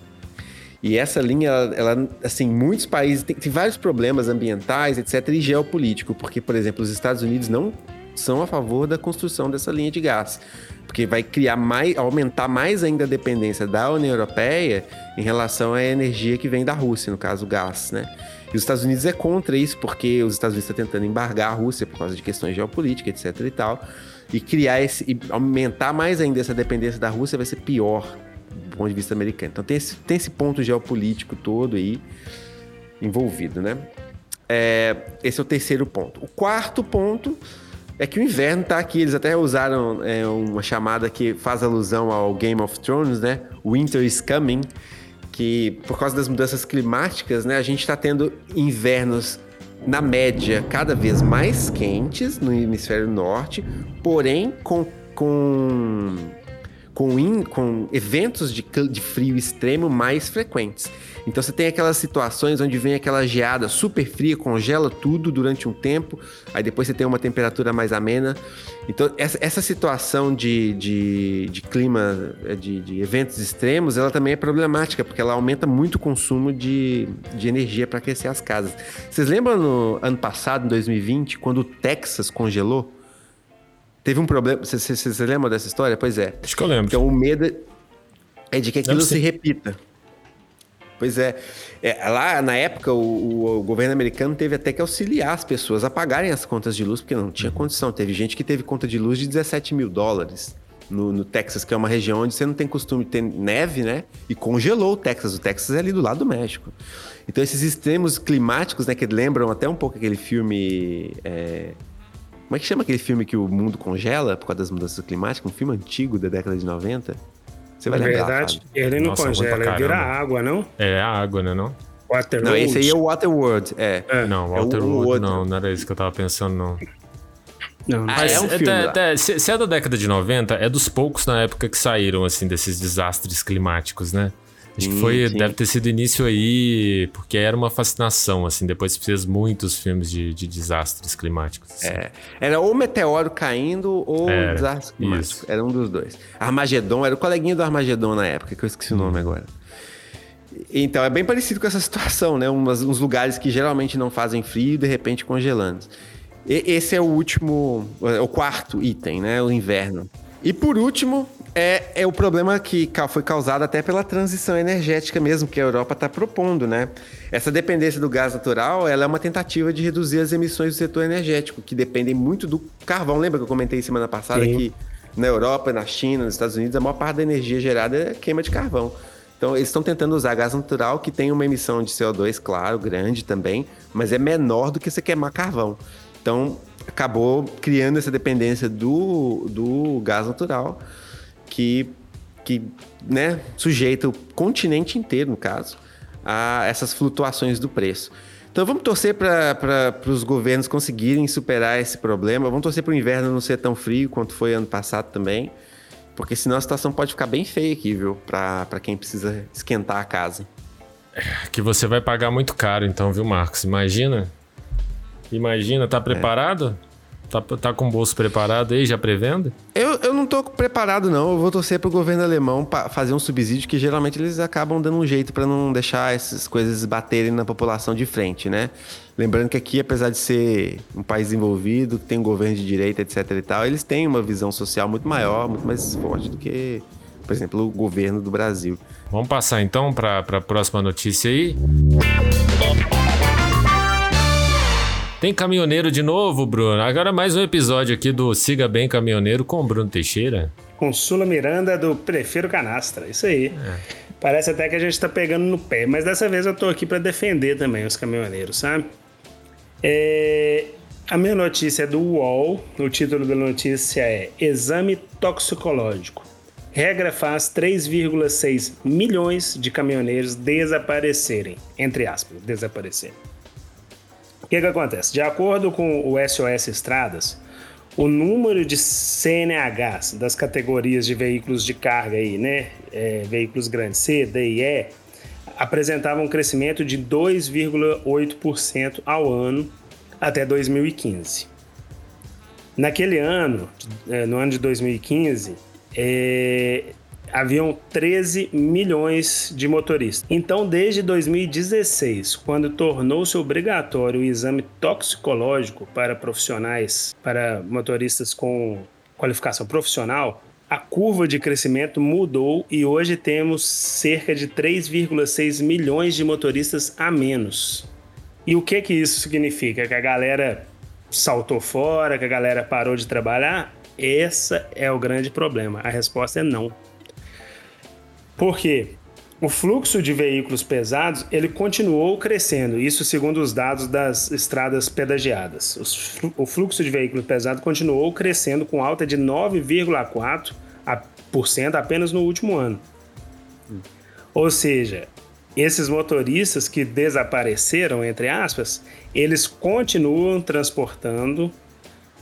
[SPEAKER 2] E essa linha, ela, ela assim, muitos países têm vários problemas ambientais, etc, e geopolítico, porque, por exemplo, os Estados Unidos não são a favor da construção dessa linha de gás porque vai criar mais, aumentar mais ainda a dependência da União Europeia em relação à energia que vem da Rússia, no caso o gás, né? E os Estados Unidos é contra isso, porque os Estados Unidos estão tentando embargar a Rússia por causa de questões geopolíticas, etc e tal. E criar esse, e aumentar mais ainda essa dependência da Rússia vai ser pior do ponto de vista americano. Então tem esse, tem esse ponto geopolítico todo aí envolvido, né? É, esse é o terceiro ponto. O quarto ponto é que o inverno tá aqui. Eles até usaram é, uma chamada que faz alusão ao Game of Thrones, né? Winter is coming. Que por causa das mudanças climáticas, né? A gente está tendo invernos na média cada vez mais quentes no hemisfério norte, porém com, com com, in, com eventos de, de frio extremo mais frequentes. Então você tem aquelas situações onde vem aquela geada super fria, congela tudo durante um tempo, aí depois você tem uma temperatura mais amena. Então essa, essa situação de, de, de clima, é, de, de, eventos extremos, ela também é problemática, porque ela aumenta muito o consumo de, de energia para aquecer as casas. Vocês lembram no ano passado, em 2020, quando o Texas congelou? Teve um problema. Você lembra dessa história? Pois é.
[SPEAKER 1] Acho que eu lembro.
[SPEAKER 2] Então o medo é de que aquilo se repita. Pois é. é. Lá na época, o, o, governo americano teve até que auxiliar as pessoas a pagarem as contas de luz, porque não tinha uhum. condição. Teve gente que teve conta de luz de 17 mil dólares. No, no, Texas, que é uma região onde você não tem costume de ter neve, né? E congelou o Texas. O Texas é ali do lado do México. Então, esses extremos climáticos, né? Que lembram até um pouco aquele filme. É, como é que chama aquele filme que o mundo congela por causa das mudanças climáticas? Um filme antigo da década de 90?
[SPEAKER 11] Você vai Na lembrar, verdade, ele não Nossa, congela, ele vira água, não?
[SPEAKER 1] É a água, né, não?
[SPEAKER 2] Waterworld. Não, esse aí é o Waterworld, é. é.
[SPEAKER 1] Não, Waterworld é não, não era isso que eu tava pensando, não. Não, não. Mas ah, é um filme, até, até, se, se é da década de 90, é dos poucos na época que saíram, assim, desses desastres climáticos, né? Acho que foi, sim. deve ter sido início aí, porque era uma fascinação, assim, depois fez muitos filmes de, de desastres climáticos. Assim.
[SPEAKER 2] É, era ou meteoro caindo ou era, desastre climático, isso. era um dos dois. Armagedon, era o coleguinha do Armagedon na época, que eu esqueci o nome hum. agora. Então, é bem parecido com essa situação, né? Umas, uns lugares que geralmente não fazem frio, de repente congelando. E- esse é o último, é o quarto item, né? O inverno. E por último, é, é o problema que foi causado até pela transição energética mesmo, que a Europa está propondo, né? Essa dependência do gás natural, ela é uma tentativa de reduzir as emissões do setor energético, que dependem muito do carvão. Lembra que eu comentei semana passada
[SPEAKER 11] Sim.
[SPEAKER 2] que na Europa, na China, nos Estados Unidos, a maior parte da energia gerada é queima de carvão. Então, eles estão tentando usar gás natural, que tem uma emissão de CO2, claro, grande também, mas é menor do que você queimar carvão. Então, acabou criando essa dependência do, do gás natural, que, que né, sujeita o continente inteiro, no caso, a essas flutuações do preço. Então vamos torcer para os governos conseguirem superar esse problema. Vamos torcer para o inverno não ser tão frio quanto foi ano passado também. Porque senão a situação pode ficar bem feia aqui, viu? Para quem precisa esquentar a casa.
[SPEAKER 1] Que você vai pagar muito caro, então, viu, Marcos? Imagina. Imagina, tá preparado? Tá, tá com o bolso preparado aí, já prevendo?
[SPEAKER 2] Eu, eu não tô preparado, não. Eu vou torcer pro governo alemão fazer um subsídio que geralmente eles acabam dando um jeito para não deixar essas coisas baterem na população de frente, né? Lembrando que aqui, apesar de ser um país desenvolvido, que tem um governo de direita, etc e tal, eles têm uma visão social muito maior, muito mais forte do que, por exemplo, o governo do Brasil.
[SPEAKER 1] Vamos passar então para a próxima notícia aí. Tem caminhoneiro de novo, Bruno. Agora mais um episódio aqui do Siga Bem Caminhoneiro com o Bruno Teixeira.
[SPEAKER 11] Com Sula Miranda do Prefiro Canastra. Isso aí. Parece até que a gente tá pegando no pé, mas dessa vez eu tô aqui para defender também os caminhoneiros, sabe? É, A minha notícia é do UOL. O título da notícia é Exame Toxicológico. Regra faz 3,6 milhões de caminhoneiros desaparecerem. Entre aspas, desaparecerem. O que, que acontece? De acordo com o SOS Estradas, o número de CNHs das categorias de veículos de carga aí, né? É, veículos grandes C, D e E, apresentava um crescimento de 2,8% ao ano até 2015. Naquele ano, eh, no ano de 2015, eh, haviam 13 milhões de motoristas. Então, desde 2016, quando tornou-se obrigatório o exame toxicológico para profissionais, para motoristas com qualificação profissional, a curva de crescimento mudou e hoje temos cerca de 3,6 milhões de motoristas a menos. E o que que isso significa? Que a galera saltou fora, que a galera parou de trabalhar? Esse é o grande problema. A resposta é não. Por quê? O fluxo de veículos pesados ele continuou crescendo, isso segundo os dados das estradas pedagiadas. O fluxo de veículos pesados continuou crescendo com alta de 9,4% apenas no último ano. Ou seja, esses motoristas que desapareceram, entre aspas, eles continuam transportando,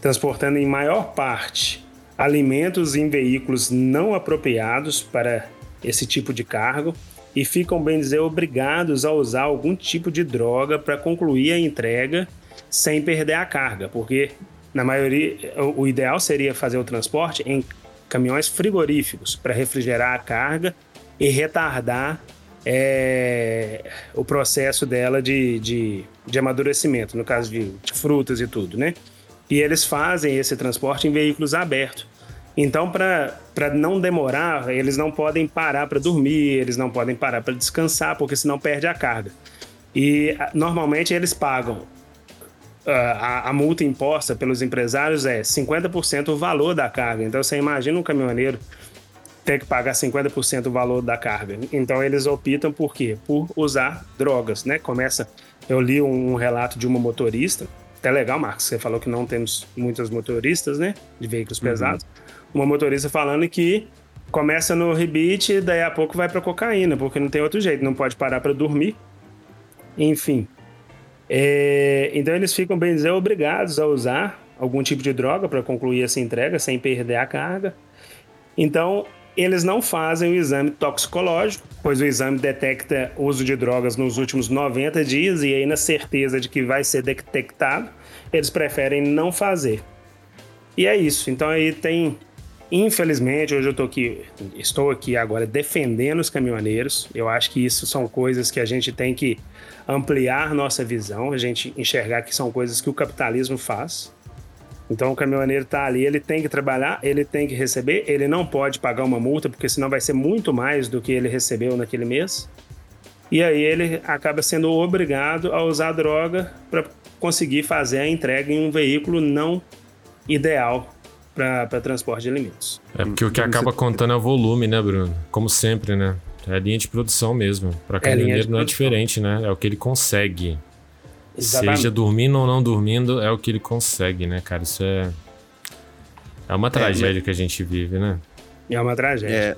[SPEAKER 11] transportando em maior parte alimentos em veículos não apropriados para esse tipo de cargo e ficam, bem dizer, obrigados a usar algum tipo de droga para concluir a entrega sem perder a carga, porque na maioria o ideal seria fazer o transporte em caminhões frigoríficos para refrigerar a carga e retardar é, o processo dela de, de, de amadurecimento, no caso de, de frutas e tudo, né? E eles fazem esse transporte em veículos abertos. Então, para não demorar, eles não podem parar para dormir, eles não podem parar para descansar, porque senão perde a carga. E normalmente eles pagam ah, a, a multa imposta pelos empresários é 50% o valor da carga. Então você imagina um caminhoneiro ter que pagar 50% o valor da carga. Então eles optam por quê? Por usar drogas, né? Começa, eu li um, relato de uma motorista, até legal, Marcos, você falou que não temos muitos motoristas, né, de veículos pesados. Uma motorista falando que começa no rebite e daí a pouco vai para cocaína, porque não tem outro jeito, não pode parar para dormir. Enfim, é, então eles ficam, bem dizer, obrigados a usar algum tipo de droga para concluir essa entrega sem perder a carga. Então, eles não fazem o exame toxicológico, pois o exame detecta uso de drogas nos últimos 90 dias e aí, na certeza de que vai ser detectado, eles preferem não fazer. E é isso. Então, aí tem Infelizmente, hoje eu tô aqui, estou aqui agora defendendo os caminhoneiros. Eu acho que isso são coisas que a gente tem que ampliar nossa visão, a gente enxergar que são coisas que o capitalismo faz. Então o caminhoneiro está ali, ele tem que trabalhar, ele tem que receber, ele não pode pagar uma multa, porque senão vai ser muito mais do que ele recebeu naquele mês. E aí ele acaba sendo obrigado a usar droga para conseguir fazer a entrega em um veículo não ideal para transporte de alimentos.
[SPEAKER 1] É porque o que acaba contando é o volume, né, Bruno? Como sempre, né? É linha de produção mesmo. Para caminhoneiro é não é diferente, né? É o que ele consegue. Exatamente. Seja dormindo ou não dormindo, é o que ele consegue, né, cara? Isso é. É uma tragédia é, que a gente vive, né?
[SPEAKER 11] É uma tragédia. É,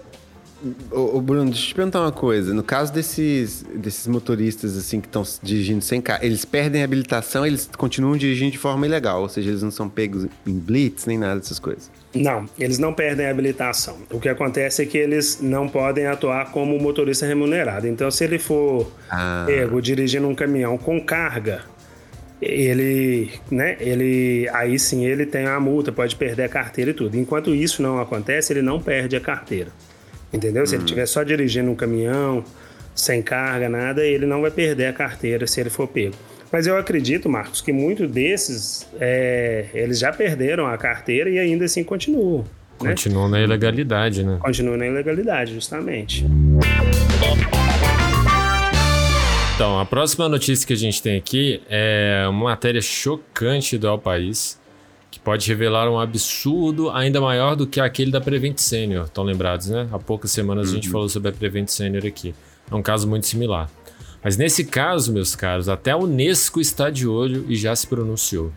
[SPEAKER 2] Ô, Bruno, deixa eu te perguntar uma coisa. No caso desses, desses motoristas assim que estão dirigindo sem carro, eles perdem a habilitação, eles continuam dirigindo de forma ilegal, ou seja, eles não são pegos em blitz nem nada dessas coisas.
[SPEAKER 11] Não, eles não perdem a habilitação. O que acontece é que eles não podem atuar como motorista remunerado. Então, se ele for ah. pego dirigindo um caminhão com carga, ele, né, ele, aí sim ele tem a multa, pode perder a carteira e tudo. Enquanto isso não acontece, ele não perde a carteira. Entendeu? Se ele estiver só dirigindo um caminhão, sem carga, nada, ele não vai perder a carteira se ele for pego. Mas eu acredito, Marcos, que muitos desses é, eles já perderam a carteira e ainda assim continuam.
[SPEAKER 1] Né? Continuam na ilegalidade, né?
[SPEAKER 11] Continuam na ilegalidade, justamente.
[SPEAKER 1] Então, a próxima notícia que a gente tem aqui é uma matéria chocante do El País pode revelar um absurdo ainda maior do que aquele da Prevent Senior. Estão lembrados, né? Há poucas semanas uhum. a gente uhum. falou sobre a Prevent Senior aqui. É um caso muito similar. Mas nesse caso, meus caros, até a Unesco está de olho e já se pronunciou.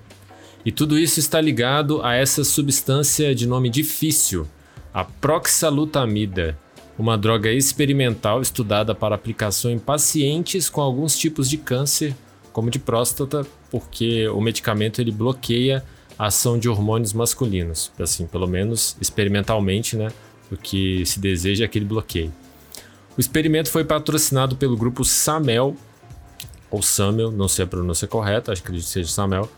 [SPEAKER 1] E tudo isso está ligado a essa substância de nome difícil, a proxalutamida, uma droga experimental estudada para aplicação em pacientes com alguns tipos de câncer, como de próstata, porque o medicamento ele bloqueia ação de hormônios masculinos, assim, pelo menos experimentalmente, né? O que se deseja é aquele bloqueio. O experimento foi patrocinado pelo grupo Samel, ou Samel, não sei a pronúncia correta, acho que seja Samel,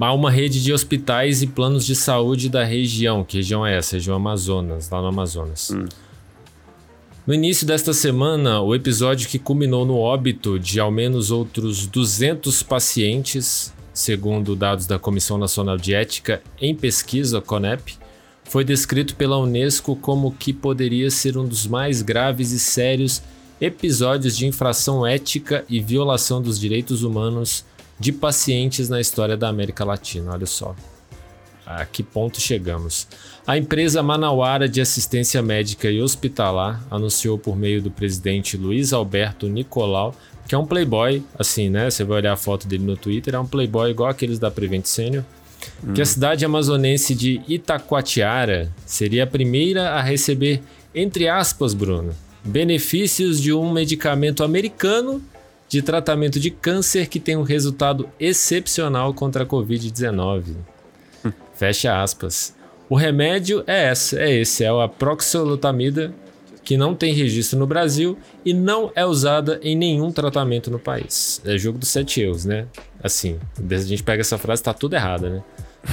[SPEAKER 1] há uma rede de hospitais e planos de saúde da região. Que região é essa? Região Amazonas, lá no Amazonas. Hum. No início desta semana, o episódio que culminou no óbito de ao menos outros 200 pacientes segundo dados da Comissão Nacional de Ética em Pesquisa, CONEP, foi descrito pela Unesco como que poderia ser um dos mais graves e sérios episódios de infração ética e violação dos direitos humanos de pacientes na história da América Latina. Olha só. A que ponto chegamos? A empresa Manauara de Assistência Médica e Hospitalar anunciou por meio do presidente Luiz Alberto Nicolau que é um playboy, assim, né? Você vai olhar a foto dele no Twitter, é um playboy igual aqueles da Prevent Senior. Hum. Que a cidade amazonense de Itacoatiara seria a primeira a receber, entre aspas, Bruno, benefícios de um medicamento americano de tratamento de câncer que tem um resultado excepcional contra a Covid-19. Fecha aspas. O remédio é essa, é esse, é a proxolutamida que não tem registro no Brasil e não é usada em nenhum tratamento no país. É jogo dos sete erros, né? Assim, a gente pega essa frase, tá tudo errado, né?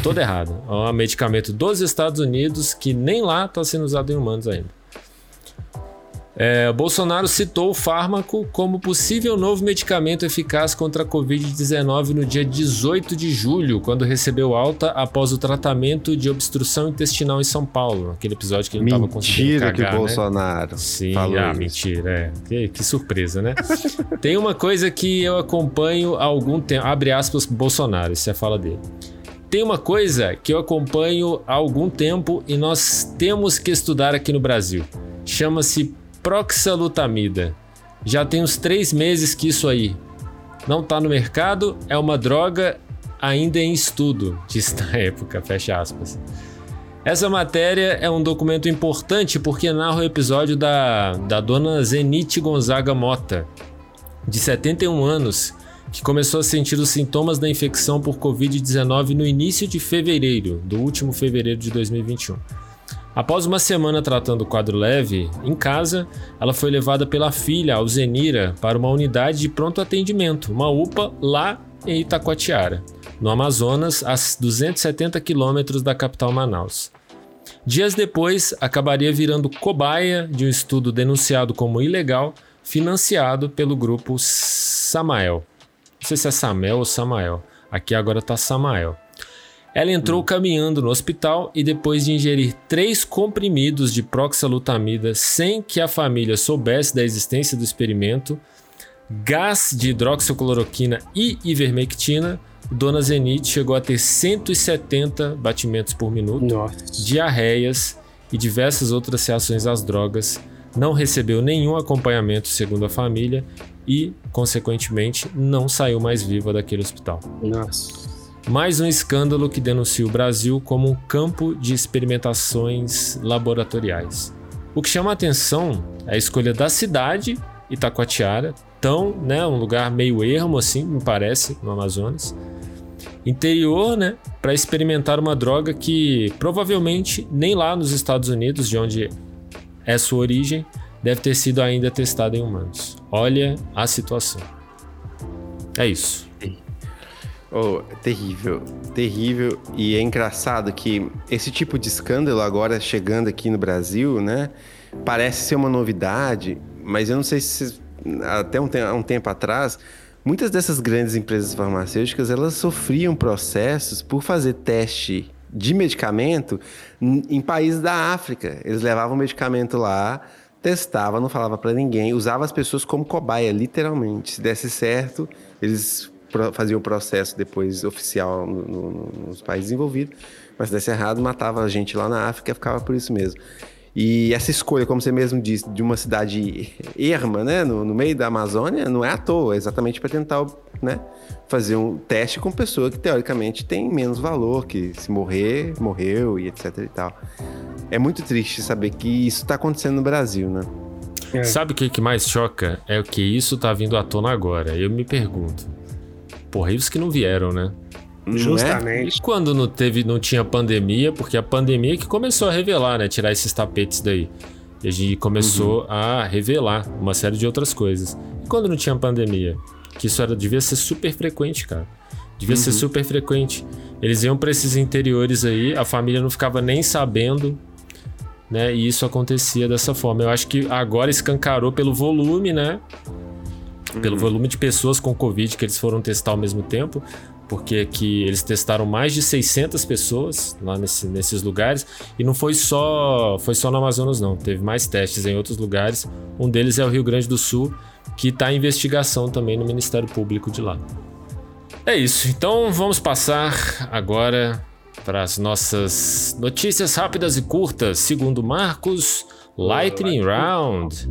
[SPEAKER 1] Todo errado. É um medicamento dos Estados Unidos que nem lá está sendo usado em humanos ainda. É, Bolsonaro citou o fármaco como possível novo medicamento eficaz contra a Covid-19 no dia 18 de julho, quando recebeu alta após o tratamento de obstrução intestinal em São Paulo. Aquele episódio que ele estava conseguindo cagar,
[SPEAKER 2] que o
[SPEAKER 1] né?
[SPEAKER 2] Bolsonaro
[SPEAKER 1] Sim, falou ah, isso. mentira. É. Que, que, surpresa, né? Tem uma coisa que eu acompanho há algum tempo. Abre aspas Bolsonaro, isso é a fala dele. Tem uma coisa que eu acompanho há algum tempo e nós temos que estudar aqui no Brasil. Chama-se proxalutamida. Já tem uns três meses que isso aí não está no mercado, é uma droga ainda em estudo, disse na época, fecha aspas. Essa matéria é um documento importante porque narra o episódio da, da dona Zenite Gonzaga Mota, de 71 anos, que começou a sentir os sintomas da infecção por Covid-19 no início de fevereiro, do último fevereiro de 2021. Após uma semana tratando o quadro leve em casa, ela foi levada pela filha, Alzenira, para uma unidade de pronto atendimento, uma UPA, lá em Itacoatiara, no Amazonas, a 270 quilômetros da capital Manaus. Dias depois, acabaria virando cobaia de um estudo denunciado como ilegal, financiado pelo grupo Samael. Não sei se é Samel ou Samael. Aqui agora tá Samael. Ela entrou caminhando no hospital e depois de ingerir três comprimidos de proxalutamida sem que a família soubesse da existência do experimento, gás de hidroxicloroquina e ivermectina, Dona Zenith chegou a ter 170 batimentos por minuto,
[SPEAKER 11] Nossa.
[SPEAKER 1] diarreias e diversas outras reações às drogas. Não recebeu nenhum acompanhamento, segundo a família, e, consequentemente, não saiu mais viva daquele hospital.
[SPEAKER 11] Nossa.
[SPEAKER 1] Mais um escândalo que denuncia o Brasil como um campo de experimentações laboratoriais. O que chama a atenção é a escolha da cidade, Itacoatiara, tão, né, um lugar meio ermo assim, me parece, no Amazonas. Interior, né, para experimentar uma droga que provavelmente nem lá nos Estados Unidos, de onde é sua origem, deve ter sido ainda testada em humanos. Olha a situação. É isso.
[SPEAKER 2] Oh, terrível, terrível. E é engraçado que esse tipo de escândalo agora chegando aqui no Brasil, né? Parece ser uma novidade, mas eu não sei se até um, te um tempo atrás, muitas dessas grandes empresas farmacêuticas elas sofriam processos por fazer teste de medicamento em países da África. Eles levavam medicamento lá, testava, não falava para ninguém, usava as pessoas como cobaia, literalmente. Se desse certo, eles faziam o processo depois oficial no, no, nos países envolvidos, mas se desse errado, matava a gente lá na África ficava por isso mesmo. E essa escolha, como você mesmo disse, de uma cidade erma, né, no, no meio da Amazônia, não é à toa, é exatamente para tentar né, fazer um teste com pessoa que teoricamente tem menos valor, que se morrer, morreu e etc e tal. É muito triste saber que isso está acontecendo no Brasil, né?
[SPEAKER 1] É. Sabe o que, que mais choca? É o que isso tá vindo à tona agora. Eu me pergunto. Porra, e os que não vieram, né?
[SPEAKER 11] Justamente.
[SPEAKER 1] E quando não teve, não tinha pandemia, porque a pandemia que começou a revelar, né? Tirar esses tapetes daí. E a gente começou uhum. a revelar uma série de outras coisas. E quando não tinha pandemia? Que isso era, devia ser super frequente, cara. Devia uhum. ser super frequente. Eles iam para esses interiores aí, a família não ficava nem sabendo, né? E isso acontecia dessa forma. Eu acho que agora escancarou pelo volume, né? Pelo uhum. volume de pessoas com Covid que eles foram testar ao mesmo tempo porque aqui eles testaram mais de 600 pessoas lá nesse, nesses lugares e não foi só foi só no Amazonas não, teve mais testes em outros lugares. Um deles é o Rio Grande do Sul, que está em investigação também no Ministério Público de lá. É isso. Então vamos passar agora para as nossas notícias rápidas e curtas, segundo Marcos, Lightning Round.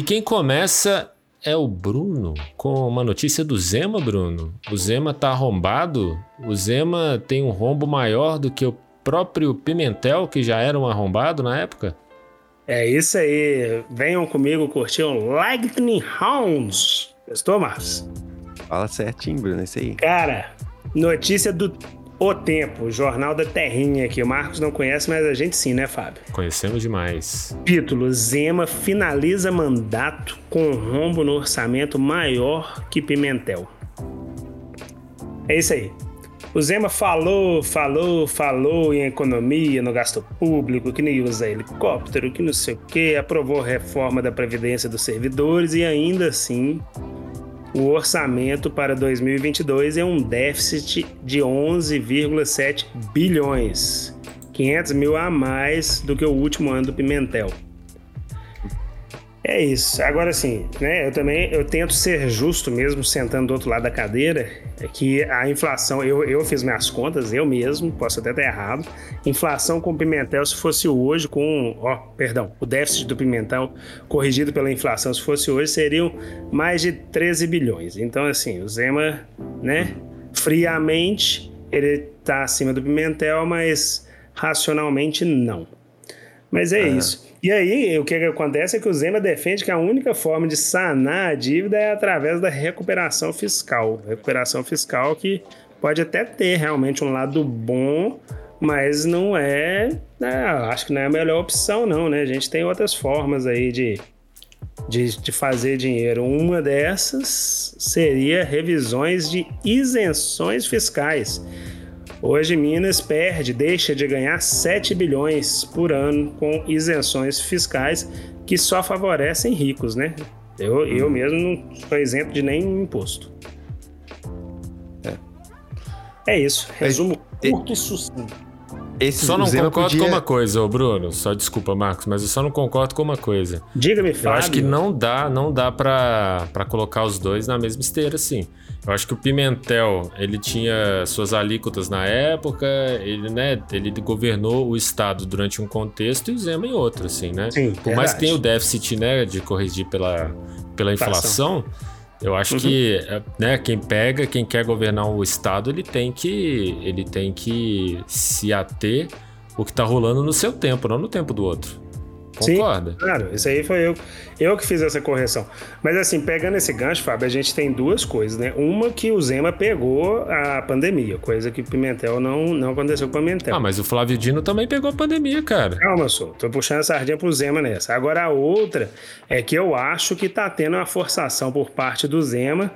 [SPEAKER 1] E quem começa é o Bruno, com uma notícia do Zema, Bruno. O Zema tá arrombado. O Zema tem um rombo maior do que o próprio Pimentel, que já era um arrombado na época.
[SPEAKER 11] É isso aí. Venham comigo curtir o Lightning Hounds. Gostou, Marcos?
[SPEAKER 2] Fala certinho, Bruno, é isso aí.
[SPEAKER 11] Cara, notícia do o Tempo, Jornal da Terrinha, que o Marcos não conhece, mas a gente sim, né, Fábio?
[SPEAKER 1] Conhecemos demais.
[SPEAKER 11] Título: Zema finaliza mandato com rombo no orçamento maior que Pimentel. É isso aí. O Zema falou, falou, falou em economia, no gasto público, que nem usa helicóptero, que não sei o quê, aprovou a reforma da Previdência dos servidores e ainda assim o orçamento para 2022 é um déficit de 11,7 bilhões, 500 mil a mais do que o último ano do Pimentel. É isso. Agora sim, né? Eu também eu tento ser justo mesmo sentando do outro lado da cadeira, é que a inflação, eu, eu fiz minhas contas, eu mesmo, posso até estar errado. Inflação com Pimentel, se fosse hoje, com, ó, perdão, o déficit do Pimentel corrigido pela inflação, se fosse hoje, seriam mais de 13 bilhões. Então, assim, o Zema, né, friamente, ele está acima do Pimentel, mas racionalmente não. Mas é isso. E aí, o que, acontece é que o Zema defende que a única forma de sanar a dívida é através da recuperação fiscal. Recuperação fiscal que pode até ter realmente um lado bom, mas não é, é, acho que não é a melhor opção não, né? A gente tem outras formas aí de, de, de fazer dinheiro. Uma dessas seria revisões de isenções fiscais. Hoje, Minas perde, deixa de ganhar 7 bilhões por ano com isenções fiscais que só favorecem ricos, né? Eu, eu mesmo não sou isento de nenhum imposto. É, é isso. Resumo curto e sucinto.
[SPEAKER 1] Esse só não concordo podia... com uma coisa, ô Bruno. Só desculpa, Marcos, mas eu só não concordo com uma coisa.
[SPEAKER 11] Diga-me, Fábio.
[SPEAKER 1] Eu acho que não dá, não dá pra, pra colocar os dois na mesma esteira, assim. Eu acho que o Pimentel, ele tinha suas alíquotas na época, ele, né, ele governou o estado durante um contexto e o Zema em outro, assim, né?
[SPEAKER 11] Sim,
[SPEAKER 1] Por mais que tenha o déficit, né, de corrigir pela, pela inflação, eu acho uhum. que, é, né, quem pega, quem quer governar o estado, ele tem que ele tem que se ater o que tá rolando no seu tempo, não no tempo do outro. Concorda?
[SPEAKER 11] Sim, claro, isso aí foi eu, eu que fiz essa correção. Mas assim, pegando esse gancho, Fábio, a gente tem duas coisas, né? Uma que o Zema pegou a pandemia, coisa que o Pimentel não, não aconteceu com o Pimentel.
[SPEAKER 1] Ah, mas o Flávio Dino também pegou a pandemia, cara.
[SPEAKER 11] Calma, sou. Tô puxando a sardinha pro Zema nessa. Agora a outra é que eu acho que tá tendo uma forçação por parte do Zema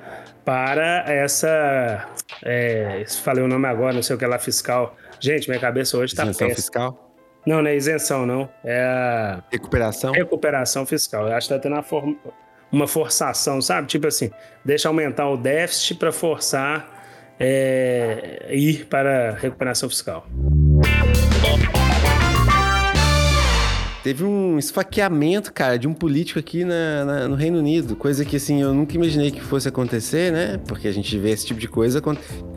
[SPEAKER 11] para essa. É, falei o nome agora, não sei o que lá, fiscal. Gente, minha cabeça hoje tá péssima.
[SPEAKER 2] fiscal?
[SPEAKER 11] Não, não é isenção, não. É a.
[SPEAKER 2] Recuperação?
[SPEAKER 11] Recuperação fiscal. Eu acho que tá tendo uma, for... uma forçação, sabe? Tipo assim, deixa aumentar o déficit para forçar é... ir para a recuperação fiscal.
[SPEAKER 2] Teve um esfaqueamento, cara, de um político aqui na, na, no Reino Unido. Coisa que, assim, eu nunca imaginei que fosse acontecer, né? Porque a gente vê esse tipo de coisa,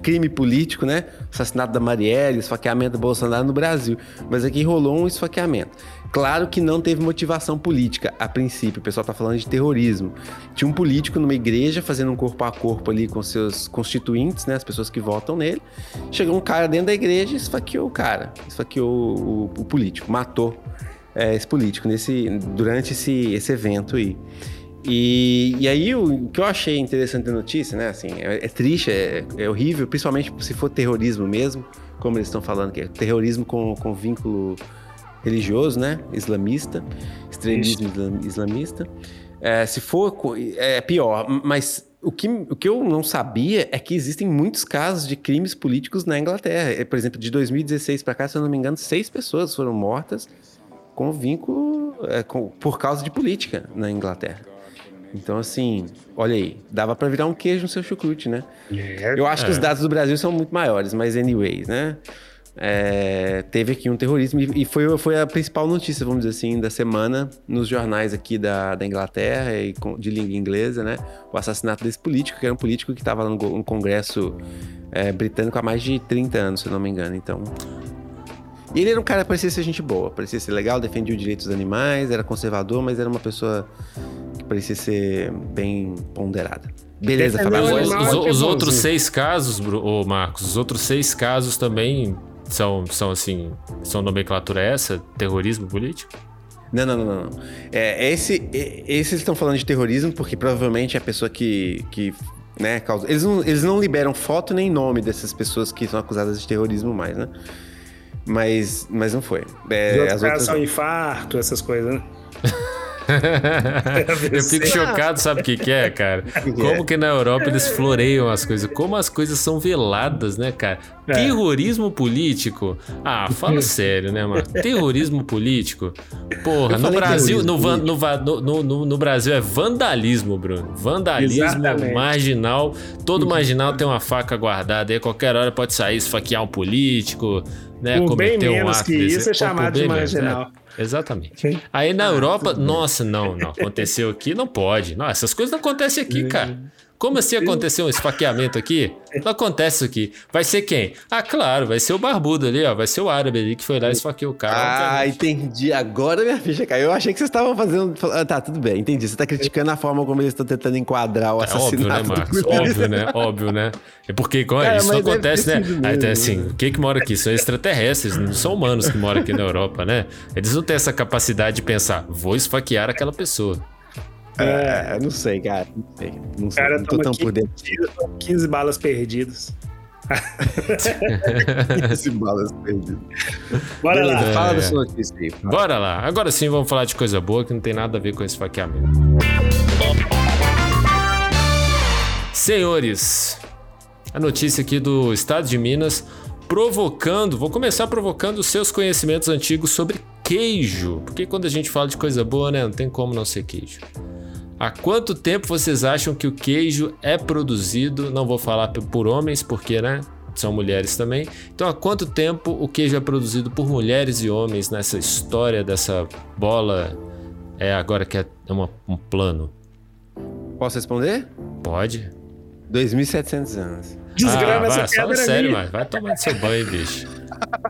[SPEAKER 2] crime político, né? Assassinato da Marielle, esfaqueamento do Bolsonaro no Brasil. Mas aqui rolou um esfaqueamento. Claro que não teve motivação política a princípio, o pessoal tá falando de terrorismo. Tinha um político numa igreja fazendo um corpo a corpo ali com seus constituintes, né, as pessoas que votam nele. Chegou um cara dentro da igreja e esfaqueou o cara, esfaqueou o, o, o político, matou é, esse político nesse, durante esse, esse evento aí. E, e aí o, que eu achei interessante da notícia, né? Assim, é, é triste, é, é, horrível, principalmente se for terrorismo mesmo, como eles estão falando, que é terrorismo com, com vínculo religioso, né? Islamista, extremismo islam, islamista. É, se for, é pior, mas o que, o que eu não sabia é que existem muitos casos de crimes políticos na Inglaterra. Por exemplo, de 2016 para cá, se eu não me engano, seis pessoas foram mortas com vínculo é, com, por causa de política na Inglaterra. Então, assim, olha aí, dava para virar um queijo no seu chucrute, né? Eu acho que os dados do Brasil são muito maiores, mas anyways, né? É, teve aqui um terrorismo e foi, foi a principal notícia, vamos dizer assim, da semana nos jornais aqui da, da Inglaterra e de língua inglesa, né? O assassinato desse político, que era um político que estava no, no Congresso é, britânico há mais de 30 anos, se não me engano. Então, e ele era um cara que parecia ser gente boa, parecia ser legal, defendia os direitos dos animais, era conservador, mas era uma pessoa que parecia ser bem ponderada. Beleza, Fabio.
[SPEAKER 1] Os, os, os outros seis casos, ô Marcos, os outros seis casos também são, são assim, são nomenclatura essa? Terrorismo político?
[SPEAKER 2] Não, não, não, não. É, esse, esse eles estão falando de terrorismo porque provavelmente é a pessoa que, que né, causa. Eles não, eles não liberam foto nem nome dessas pessoas que são acusadas de terrorismo mais, né? Mas, mas não foi.
[SPEAKER 11] É, as outras são infarto, essas coisas, né?
[SPEAKER 1] eu fico chocado, sabe o que, que é, cara? Como que na Europa eles floreiam as coisas, como as coisas são veladas, né, cara? É. Terrorismo político. Ah, fala sério, né, mano? Terrorismo político. Porra, no Brasil, no, no, no, no, Brasil é vandalismo, Bruno. Vandalismo Exatamente. marginal. Todo marginal tem uma faca guardada aí, qualquer hora pode sair, esfaquear um político, né?
[SPEAKER 11] Por bem menos um que desse. isso é chamado de marginal. Menos, né?
[SPEAKER 1] Exatamente. Sim. Aí na ah, Europa, nossa, não, não, aconteceu aqui, não pode. Não, essas coisas não acontecem aqui, cara. Como assim aconteceu um esfaqueamento aqui? Não acontece isso aqui. Vai ser quem? Ah, claro, vai ser o barbudo ali, ó. Vai ser o árabe ali que foi lá e esfaqueou o cara.
[SPEAKER 2] Ah, obviamente. entendi. Agora minha ficha caiu. Eu achei que vocês estavam fazendo. Ah, tá, tudo bem, entendi. Você tá criticando a forma como eles estão tentando enquadrar o é assassinato.
[SPEAKER 1] Óbvio, né, Marcos? Óbvio, né? Óbvio, né? É porque Cara, isso não acontece, né? Aí, assim, o que que mora aqui? São extraterrestres, não são humanos que moram aqui na Europa, né? Eles não têm essa capacidade de pensar, vou esfaquear aquela pessoa.
[SPEAKER 2] É, não sei, cara. Não sei. Não, sei.
[SPEAKER 11] Cara, não tô tão por dentro. 15 balas perdidas.
[SPEAKER 2] Esse balas perdido.
[SPEAKER 11] Bora lá.
[SPEAKER 2] Beleza, Fala
[SPEAKER 1] É.
[SPEAKER 2] da sua notícia aí.
[SPEAKER 1] Bora lá. Agora sim vamos falar de coisa boa que não tem nada a ver com esse faqueamento. Senhores, a notícia aqui do estado de Minas provocando, vou começar provocando os seus conhecimentos antigos sobre queijo, porque quando a gente fala de coisa boa, né, não tem como não ser queijo. Há quanto tempo vocês acham que o queijo é produzido? Não vou falar por homens, porque, né? São mulheres também. Então, há quanto tempo o queijo é produzido por mulheres e homens nessa história dessa bola? É agora que é uma- um plano.
[SPEAKER 2] Posso responder?
[SPEAKER 1] Pode?
[SPEAKER 2] 2.700 anos.
[SPEAKER 11] Desgrava
[SPEAKER 1] ah,
[SPEAKER 11] essa
[SPEAKER 1] vai, fala
[SPEAKER 11] pedra
[SPEAKER 1] sério, mano. Vai tomar seu banho, bicho.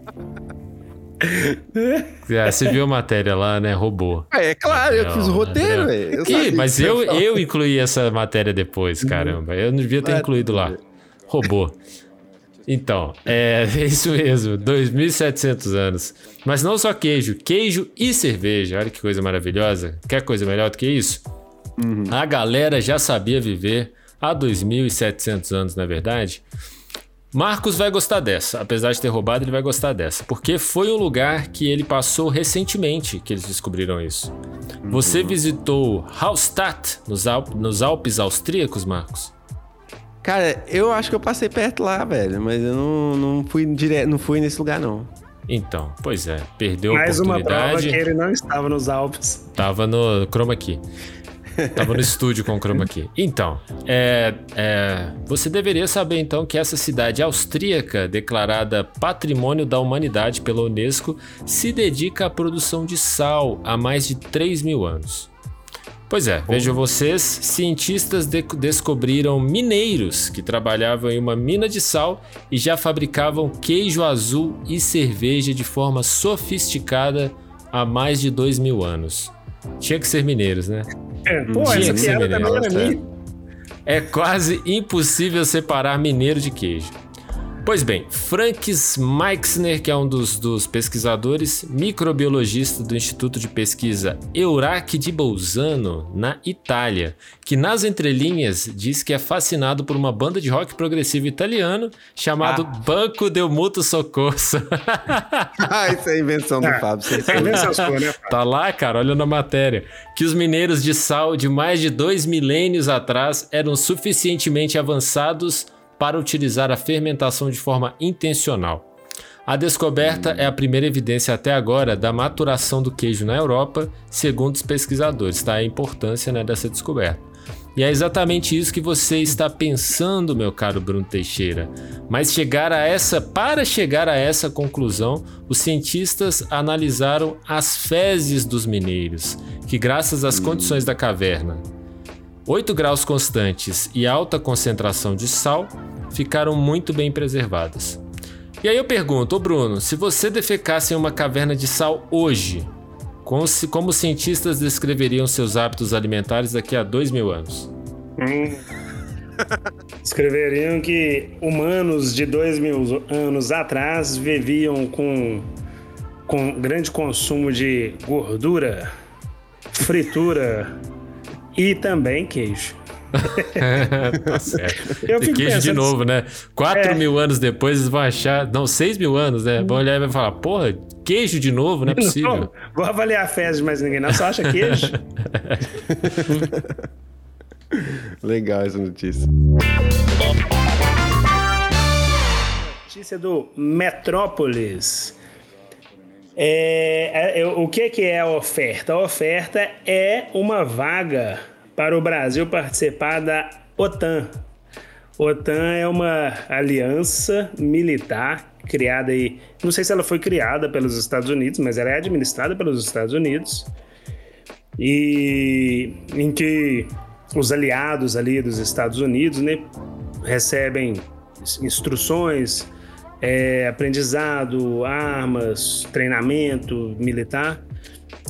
[SPEAKER 1] É, você viu a matéria lá, né? Robô.
[SPEAKER 2] É, é claro, eu fiz o roteiro, velho.
[SPEAKER 1] Mas eu, eu incluí essa matéria depois, caramba. Eu não devia ter
[SPEAKER 2] Vai
[SPEAKER 1] incluído lá. Robô. Então, é isso mesmo, 2.700 anos. Mas não só queijo, queijo e cerveja. Olha que coisa maravilhosa. Quer coisa melhor do que isso? A galera já sabia viver há 2.700 anos, na verdade. Marcos vai gostar dessa, apesar de ter roubado, ele vai gostar dessa, porque foi um lugar que ele passou recentemente que eles descobriram isso. Você visitou Hallstatt, nos, Alp- nos Alpes austríacos, Marcos?
[SPEAKER 2] Cara, eu acho que eu passei perto lá, velho, mas eu não, não fui direto, não fui nesse lugar, não.
[SPEAKER 1] Então, pois é, perdeu a
[SPEAKER 11] Mais uma prova
[SPEAKER 1] oportunidade.
[SPEAKER 11] que ele não estava nos Alpes.
[SPEAKER 1] Tava no Chroma Key. Tava no estúdio com o Chroma Key. Então, é, é, você deveria saber então que essa cidade austríaca, declarada Patrimônio da Humanidade pela Unesco, se dedica à produção de sal há mais de 3 mil anos. Pois é, vejam vocês, cientistas de- descobriram mineiros que trabalhavam em uma mina de sal e já fabricavam queijo azul e cerveja de forma sofisticada há mais de dois mil anos. Tinha que ser mineiros, né?
[SPEAKER 11] É, pô,
[SPEAKER 1] Tinha
[SPEAKER 11] essa piada também era
[SPEAKER 1] tá?
[SPEAKER 11] minha.
[SPEAKER 1] É quase impossível separar mineiro de queijo. Pois bem, Franks Meixner, que é um dos, dos pesquisadores, microbiologista do Instituto de Pesquisa Eurac di Bolzano, na Itália, que nas entrelinhas diz que é fascinado por uma banda de rock progressivo italiano chamado Banco del Mutuo Soccorso.
[SPEAKER 2] ah, isso é invenção do Fábio. você
[SPEAKER 11] É invenção sua, né?
[SPEAKER 1] Tá lá, cara, olha na matéria. Que os mineiros de sal de mais de dois milênios atrás eram suficientemente avançados para utilizar a fermentação de forma intencional. A descoberta é a primeira evidência até agora da maturação do queijo na Europa, segundo os pesquisadores, tá? A importância né, dessa descoberta. E é exatamente isso que você está pensando, meu caro Bruno Teixeira. Mas chegar a essa, para chegar a essa conclusão, os cientistas analisaram as fezes dos mineiros, que graças às condições da caverna, 8 graus constantes e alta concentração de sal, ficaram muito bem preservadas. E aí eu pergunto, ô Bruno, se você defecasse em uma caverna de sal hoje, como, se- como os cientistas descreveriam seus hábitos alimentares daqui a dois mil anos?
[SPEAKER 11] Hum. Escreveriam que humanos de dois mil anos atrás viviam com, com grande consumo de gordura, fritura e também queijo.
[SPEAKER 1] tá certo.
[SPEAKER 11] Eu
[SPEAKER 1] E queijo de
[SPEAKER 11] pensando
[SPEAKER 1] novo, né? 4
[SPEAKER 11] É.
[SPEAKER 1] mil anos depois eles vão achar. Não, 6 mil anos, né? Vão olhar e vai falar, porra, queijo de novo, não é possível.
[SPEAKER 11] Não, vou avaliar a fezes de mais ninguém, não. Só acha queijo?
[SPEAKER 2] Legal essa notícia.
[SPEAKER 11] Notícia do Metrópolis. É, é, o que, que é a oferta? A oferta é uma vaga para o Brasil participar da OTAN. OTAN é uma aliança militar criada aí. Não sei se ela foi criada pelos Estados Unidos, mas ela é administrada pelos Estados Unidos. E em que os aliados ali dos Estados Unidos né, recebem instruções, é, aprendizado, armas, treinamento militar.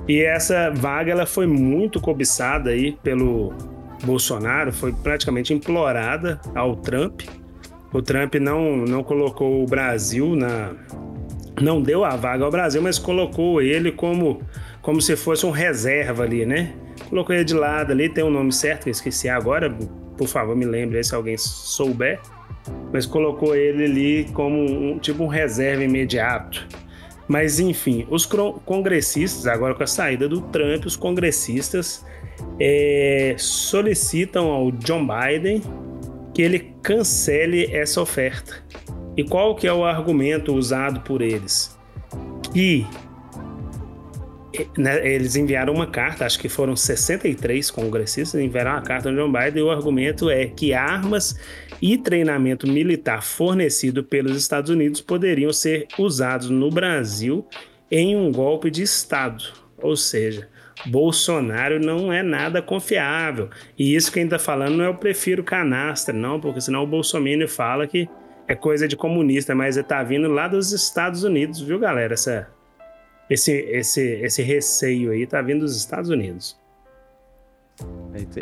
[SPEAKER 11] E essa vaga ela foi muito cobiçada aí pelo Bolsonaro, foi praticamente implorada ao Trump. O Trump não, não colocou o Brasil na. Não deu a vaga ao Brasil, mas colocou ele como, como se fosse um reserva ali, né? Colocou ele de lado ali, tem o um nome certo eu esqueci agora. Por favor, me lembre aí se alguém souber. Mas colocou ele ali como um tipo um reserva imediato. Mas enfim, os congressistas, agora com a saída do Trump, os congressistas é, solicitam ao John Biden que ele cancele essa oferta. E qual que é o argumento usado por eles? Que né, eles enviaram uma carta, acho que foram 63 congressistas, enviaram uma carta ao John Biden e o argumento é que armas e treinamento militar fornecido pelos Estados Unidos poderiam ser usados no Brasil em um golpe de Estado. Ou seja, Bolsonaro não é nada confiável. E isso que a gente está falando não é eu prefiro canastra, não, porque senão o Bolsonaro fala que é coisa de comunista, mas está vindo lá dos Estados Unidos, viu, galera? Essa, esse, esse, esse receio aí está vindo dos Estados Unidos.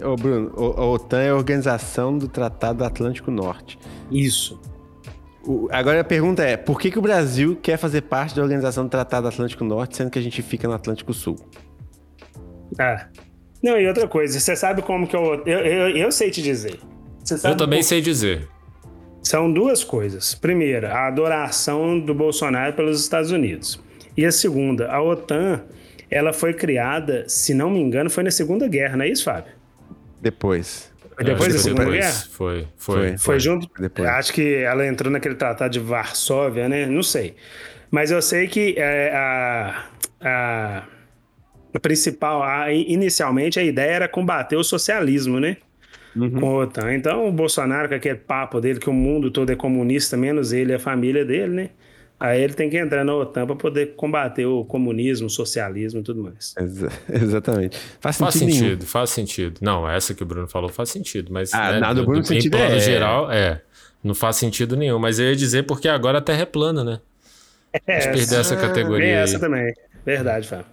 [SPEAKER 2] Ô, Bruno, a OTAN é a Organização do Tratado Atlântico Norte.
[SPEAKER 11] Isso.
[SPEAKER 2] O, agora a pergunta é: por que, que o Brasil quer fazer parte da Organização do Tratado Atlântico Norte, sendo que a gente fica no Atlântico Sul?
[SPEAKER 11] Ah. Não, e outra coisa, você sabe como que eu. Eu, eu, eu sei te dizer.
[SPEAKER 1] eu também como... sei dizer.
[SPEAKER 11] São duas coisas. Primeira, a adoração do Bolsonaro pelos Estados Unidos. E a segunda, a OTAN ela foi criada, se não me engano, foi na Segunda Guerra, não é isso, Fábio?
[SPEAKER 2] Depois.
[SPEAKER 11] Foi depois da Segunda
[SPEAKER 1] depois.
[SPEAKER 11] Guerra?
[SPEAKER 1] Foi, foi. Foi,
[SPEAKER 11] foi junto? Depois. Acho que ela entrou naquele tratado de Varsóvia, né? Não sei. Mas eu sei que é, a, a, a, principal, a, inicialmente, a ideia era combater o socialismo, né? Uhum. Com a OTAN. Então, o Bolsonaro, com aquele papo dele que o mundo todo é comunista, menos ele e a família dele, né? Aí ele tem que entrar na OTAN para poder combater o comunismo, o socialismo e tudo mais.
[SPEAKER 2] Exa exatamente.
[SPEAKER 1] Faz, faz sentido, sentido faz sentido. Não, essa que o Bruno falou faz sentido, mas
[SPEAKER 2] ah,
[SPEAKER 1] né,
[SPEAKER 2] nada, do, Bruno do, em plano
[SPEAKER 1] é... geral, é, não faz sentido nenhum. Mas eu ia dizer porque agora a Terra é plana, né?
[SPEAKER 11] É,
[SPEAKER 1] essa, perder essa categoria.
[SPEAKER 11] É essa aí. também, verdade, Fábio.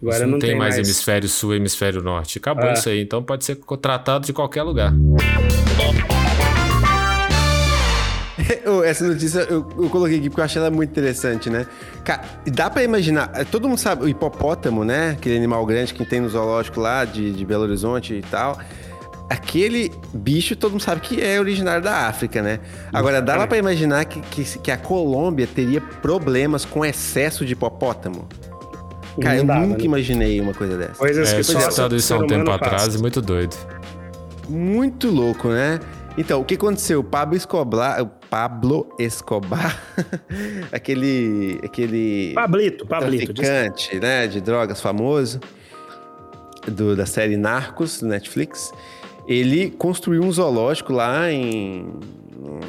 [SPEAKER 1] Agora não, não tem, tem mais, mais, hemisfério sul e hemisfério norte. Acabou ah. isso aí, então pode ser tratado de qualquer lugar.
[SPEAKER 2] Essa notícia eu, eu, coloquei aqui porque eu achei ela muito interessante, né? Cara, dá pra imaginar, é, todo mundo sabe, o hipopótamo, né? Aquele animal grande que tem no zoológico lá de, de Belo Horizonte e tal. Aquele bicho todo mundo sabe que é originário da África, né? Agora, dá lá pra imaginar que, que, que a Colômbia teria problemas com excesso de hipopótamo? Cara, eu nunca né? imaginei uma coisa dessa.
[SPEAKER 1] Coisas é, que só estado isso há um tempo atrás, muito doido.
[SPEAKER 2] Muito louco, né? Então, o que aconteceu? O Pablo Escobar, Pablo Escobar, aquele, aquele
[SPEAKER 11] Pablito, Pablito,
[SPEAKER 2] traficante, né, de drogas famoso do, da série Narcos do Netflix, ele construiu um zoológico lá em,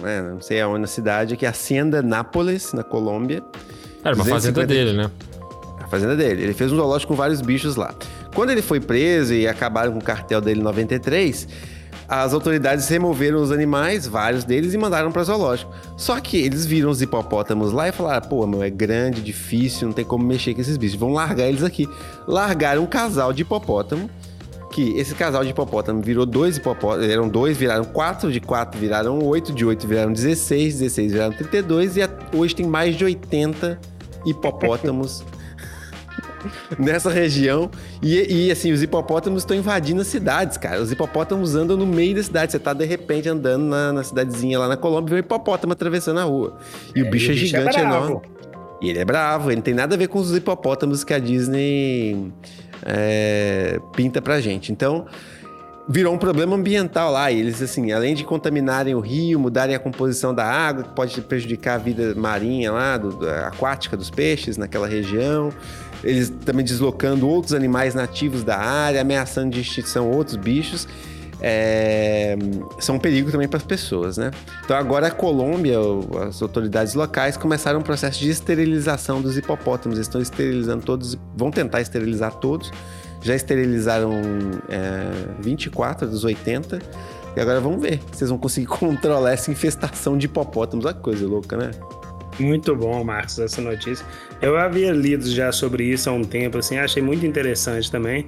[SPEAKER 2] né, não sei aonde na cidade, que é Hacienda Nápoles, na Colômbia.
[SPEAKER 1] Era uma fazenda dele, né?
[SPEAKER 2] A fazenda dele. Ele fez um zoológico com vários bichos lá. Quando ele foi preso e acabaram com o cartel dele em 93, as autoridades removeram os animais, vários deles, e mandaram para zoológico. Só que eles viram os hipopótamos lá e falaram: pô, meu, é grande, difícil, não tem como mexer com esses bichos. Vão largar eles aqui. Largaram um casal de hipopótamo. Que esse casal de hipopótamo virou dois hipopótamos, eram dois, viraram quatro, de quatro viraram oito, de oito viraram 16, 16 viraram 32, e hoje tem mais de 80 hipopótamos nessa região. E, e, assim, os hipopótamos estão invadindo as cidades, cara. Os hipopótamos andam no meio da cidade. Você tá de repente andando na, na cidadezinha lá na Colômbia e vê um hipopótamo atravessando a rua. E é, o bicho é, bicho é gigante, é enorme. E ele é bravo, ele não tem nada a ver com os hipopótamos que a Disney é, pinta pra gente. Então, virou um problema ambiental lá. E eles, assim, além de contaminarem o rio, mudarem a composição da água, que pode prejudicar a vida marinha lá, do, aquática dos peixes naquela região, eles também deslocando outros animais nativos da área, ameaçando de extinção outros bichos. É, são um perigo também para as pessoas, né? Então agora a Colômbia, as autoridades locais começaram um processo de esterilização dos hipopótamos. Eles estão esterilizando todos, vão tentar esterilizar todos. Já esterilizaram é, 24 dos 80. E agora vamos ver se vocês vão conseguir controlar essa infestação de hipopótamos. Olha que coisa louca, né?
[SPEAKER 11] Muito bom, Marcos, essa notícia. Eu havia lido já sobre isso há um tempo, assim, achei muito interessante também.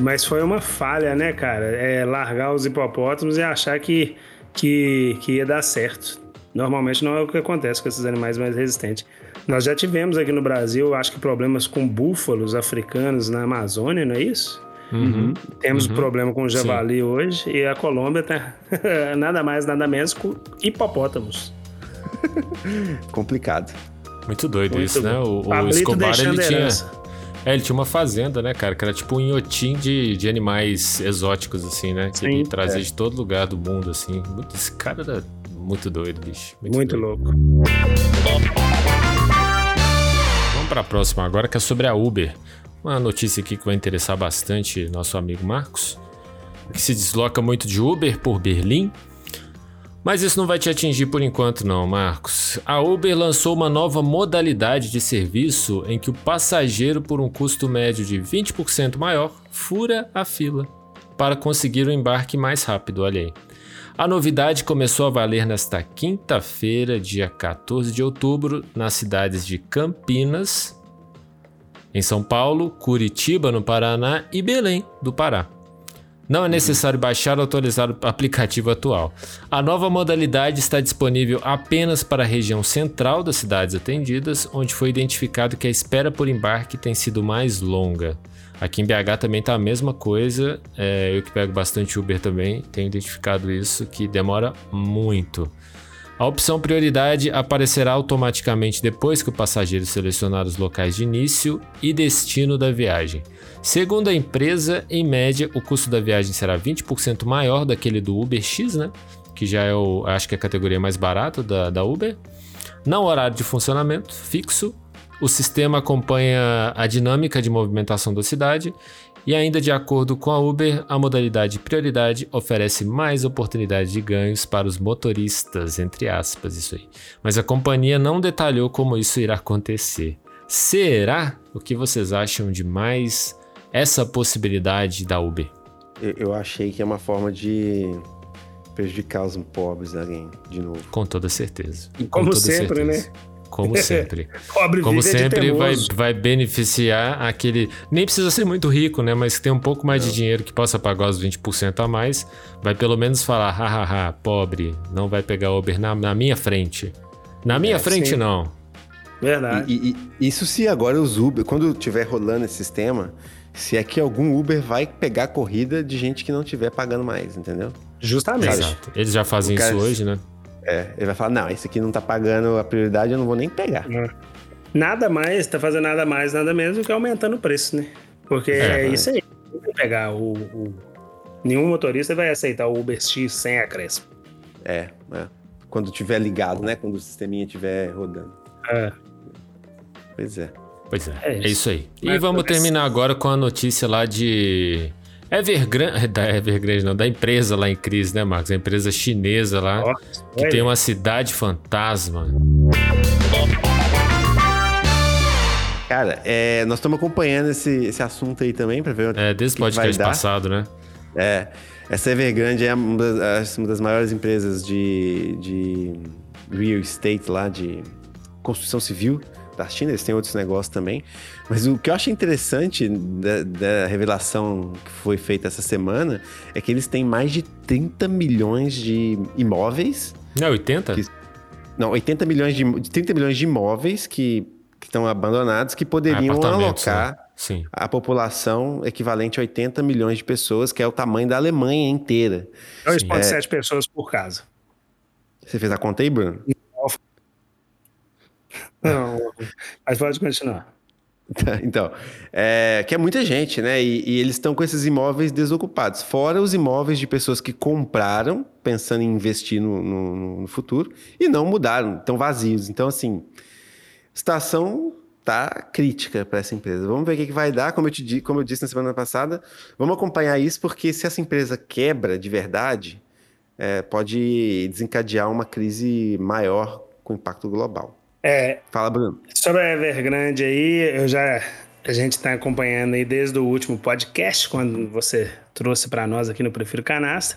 [SPEAKER 11] Mas foi uma falha, né, cara? É largar os hipopótamos e achar que, que, que ia dar certo. Normalmente não é o que acontece com esses animais mais resistentes. Nós já tivemos aqui no Brasil, acho que problemas com búfalos africanos na Amazônia, não é isso?
[SPEAKER 1] Uhum.
[SPEAKER 11] Temos
[SPEAKER 1] Uhum.
[SPEAKER 11] problema com o javali hoje e a Colômbia tá nada mais, nada menos com hipopótamos.
[SPEAKER 2] Complicado.
[SPEAKER 1] Muito doido
[SPEAKER 11] Muito
[SPEAKER 1] isso, né? O, o
[SPEAKER 11] Pablito
[SPEAKER 1] Escobar, ele tinha...
[SPEAKER 11] herança.
[SPEAKER 1] É, ele tinha uma fazenda, né, cara? Que era tipo um inhotim de, de animais exóticos, assim, né? Que
[SPEAKER 11] Sim,
[SPEAKER 1] ele trazia
[SPEAKER 11] é.
[SPEAKER 1] de todo lugar do mundo, assim. Muito- esse cara era muito doido, bicho.
[SPEAKER 11] Muito
[SPEAKER 1] doido.
[SPEAKER 11] louco.
[SPEAKER 1] Vamos para a próxima agora, que é sobre a Uber. Uma notícia aqui que vai interessar bastante nosso amigo Marcos, que se desloca muito de Uber por Berlim. Mas isso não vai te atingir por enquanto, não, Marcos. A Uber lançou uma nova modalidade de serviço em que o passageiro, por um custo médio de 20% maior, fura a fila para conseguir o embarque mais rápido. Olha aí. A novidade começou a valer nesta quinta-feira, dia 14 de outubro, nas cidades de Campinas, em São Paulo, Curitiba, no Paraná e Belém, do Pará. Não é necessário baixar ou atualizar o aplicativo atual. A nova modalidade está disponível apenas para a região central das cidades atendidas, onde foi identificado que a espera por embarque tem sido mais longa. Aqui em BH também está a mesma coisa. é, eu que pego bastante Uber também tenho identificado isso, que demora muito. A opção prioridade aparecerá automaticamente depois que o passageiro selecionar os locais de início e destino da viagem. Segundo a empresa, em média, o custo da viagem será 20% maior daquele do Uber X, né? Que já é o, acho que é a categoria mais barata da, da Uber. Não horário de funcionamento fixo. O sistema acompanha a dinâmica de movimentação da cidade e ainda de acordo com a Uber, a modalidade prioridade oferece mais oportunidade de ganhos para os motoristas, entre aspas, isso aí. Mas a companhia não detalhou como isso irá acontecer. Será? O que vocês acham de mais essa possibilidade da Uber?
[SPEAKER 2] Eu, eu achei que é uma forma de prejudicar os pobres alguém, de novo.
[SPEAKER 1] Com toda certeza.
[SPEAKER 11] E
[SPEAKER 1] Com
[SPEAKER 11] como
[SPEAKER 1] toda
[SPEAKER 11] sempre, né?
[SPEAKER 1] Como sempre.
[SPEAKER 11] Pobre
[SPEAKER 1] Como sempre, vai, vai beneficiar aquele. Nem precisa ser muito rico, né? Mas que tem um pouco mais de dinheiro que possa pagar os 20% a mais. Vai pelo menos falar, hahaha, pobre, não vai pegar Uber na, na minha frente. Na minha
[SPEAKER 2] É,
[SPEAKER 1] frente,
[SPEAKER 2] sim.
[SPEAKER 1] não.
[SPEAKER 11] Verdade.
[SPEAKER 2] E, e- e isso se agora os Uber, quando tiver rolando esse sistema, se é que algum Uber vai pegar corrida de gente que não tiver pagando mais, entendeu?
[SPEAKER 11] Justamente.
[SPEAKER 1] Exato. Eles já fazem
[SPEAKER 2] cara-
[SPEAKER 1] isso hoje, né?
[SPEAKER 2] É, ele vai falar, não, esse aqui não tá pagando a prioridade, eu não vou nem pegar.
[SPEAKER 11] Nada mais, tá fazendo nada mais, nada menos do que aumentando o preço, né? Porque
[SPEAKER 1] É,
[SPEAKER 11] é, isso aí. Não vai pegar o, o- Nenhum motorista vai aceitar o Uber X sem acréscimo.
[SPEAKER 2] É, é. Quando tiver ligado, né? Quando o sisteminha estiver rodando.
[SPEAKER 11] É.
[SPEAKER 2] Pois é.
[SPEAKER 1] Pois é,
[SPEAKER 11] É
[SPEAKER 1] é
[SPEAKER 11] isso.
[SPEAKER 1] isso aí. E
[SPEAKER 11] Mas
[SPEAKER 1] vamos
[SPEAKER 11] parece-
[SPEAKER 1] terminar agora com a notícia lá de. Evergrande, da Evergrande não, da empresa lá em crise, né, Marcos? A empresa chinesa lá,
[SPEAKER 11] Nossa,
[SPEAKER 1] que
[SPEAKER 11] olha.
[SPEAKER 1] tem uma cidade fantasma.
[SPEAKER 2] Cara, é, nós estamos acompanhando esse, esse assunto aí também pra ver
[SPEAKER 1] É, desde o
[SPEAKER 2] que que vai
[SPEAKER 1] podcast
[SPEAKER 2] dar.
[SPEAKER 1] passado, né?
[SPEAKER 2] É, essa Evergrande é uma das, uma das maiores empresas de, de real estate lá, de construção civil da China. Eles têm outros negócios também. Mas o que eu acho interessante da, da revelação que foi feita essa semana é que eles têm mais de 30 milhões de imóveis.
[SPEAKER 1] Não é 80?
[SPEAKER 2] Que- Não, 80 milhões de, de 30 milhões de imóveis que, que estão abandonados que poderiam
[SPEAKER 1] Apartamentos,
[SPEAKER 2] alocar
[SPEAKER 1] né? Sim.
[SPEAKER 2] a população equivalente a 80 milhões de pessoas, que é o tamanho da Alemanha inteira.
[SPEAKER 11] 2,7 pessoas por casa.
[SPEAKER 2] Você fez a conta aí, Bruno?
[SPEAKER 11] Não, mas pode continuar.
[SPEAKER 2] Então, é, que é muita gente, né? E, e eles estão com esses imóveis desocupados. Fora os imóveis de pessoas que compraram, pensando em investir no, no- no futuro, e não mudaram, estão vazios. Então, assim, a situação tá crítica para essa empresa. Vamos ver o que, que vai dar. Como eu, te, como eu disse na semana passada, vamos acompanhar isso, porque se essa empresa quebra de verdade, é, pode desencadear uma crise maior com impacto global.
[SPEAKER 11] É,
[SPEAKER 2] Fala, Bruno.
[SPEAKER 11] Sobre a Evergrande aí, eu já a gente está acompanhando aí desde o último podcast, quando você trouxe para nós aqui no Prefiro Canastra.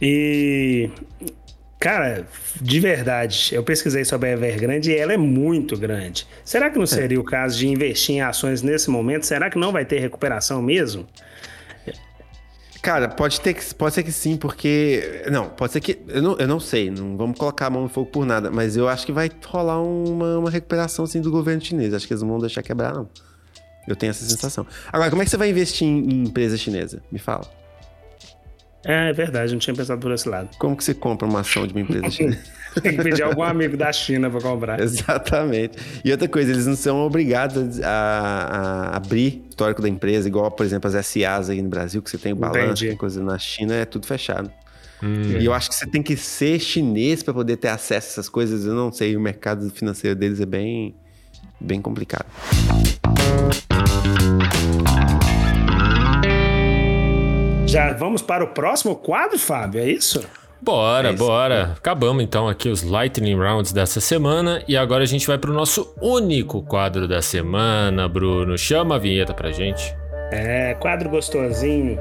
[SPEAKER 11] E cara, de verdade, eu pesquisei sobre a Evergrande e ela é muito grande. Será que não seria o caso de investir em ações nesse momento? Será que não vai ter recuperação mesmo?
[SPEAKER 2] Cara, pode, ter que, pode ser que sim, porque. Não, pode ser que. Eu não, eu não sei, não vamos colocar a mão no fogo por nada, mas eu acho que vai rolar uma, uma recuperação assim, do governo chinês. Acho que eles não vão deixar quebrar, não. Eu tenho essa sensação. Agora, como é que você vai investir em, em empresa chinesa? Me fala.
[SPEAKER 11] É, é verdade, não tinha pensado por esse lado.
[SPEAKER 2] Como que você compra uma ação de uma empresa chinesa?
[SPEAKER 11] Tem que pedir algum amigo da China pra comprar.
[SPEAKER 2] Exatamente. E outra coisa, eles não são obrigados a, a abrir o histórico da empresa, igual, por exemplo, as SAs aí no Brasil, que você tem o balanço, tem coisa na China, é tudo fechado. E eu acho que você tem que ser chinês para poder ter acesso a essas coisas. Eu não sei, o mercado financeiro deles é bem, bem complicado.
[SPEAKER 11] Já vamos para o próximo quadro, Fábio, é isso?
[SPEAKER 1] Bora,
[SPEAKER 2] É
[SPEAKER 1] bora. Acabamos então aqui os Lightning Rounds dessa semana e agora a gente vai pro nosso único quadro da semana, Bruno. Chama a vinheta pra gente.
[SPEAKER 11] É, quadro gostosinho.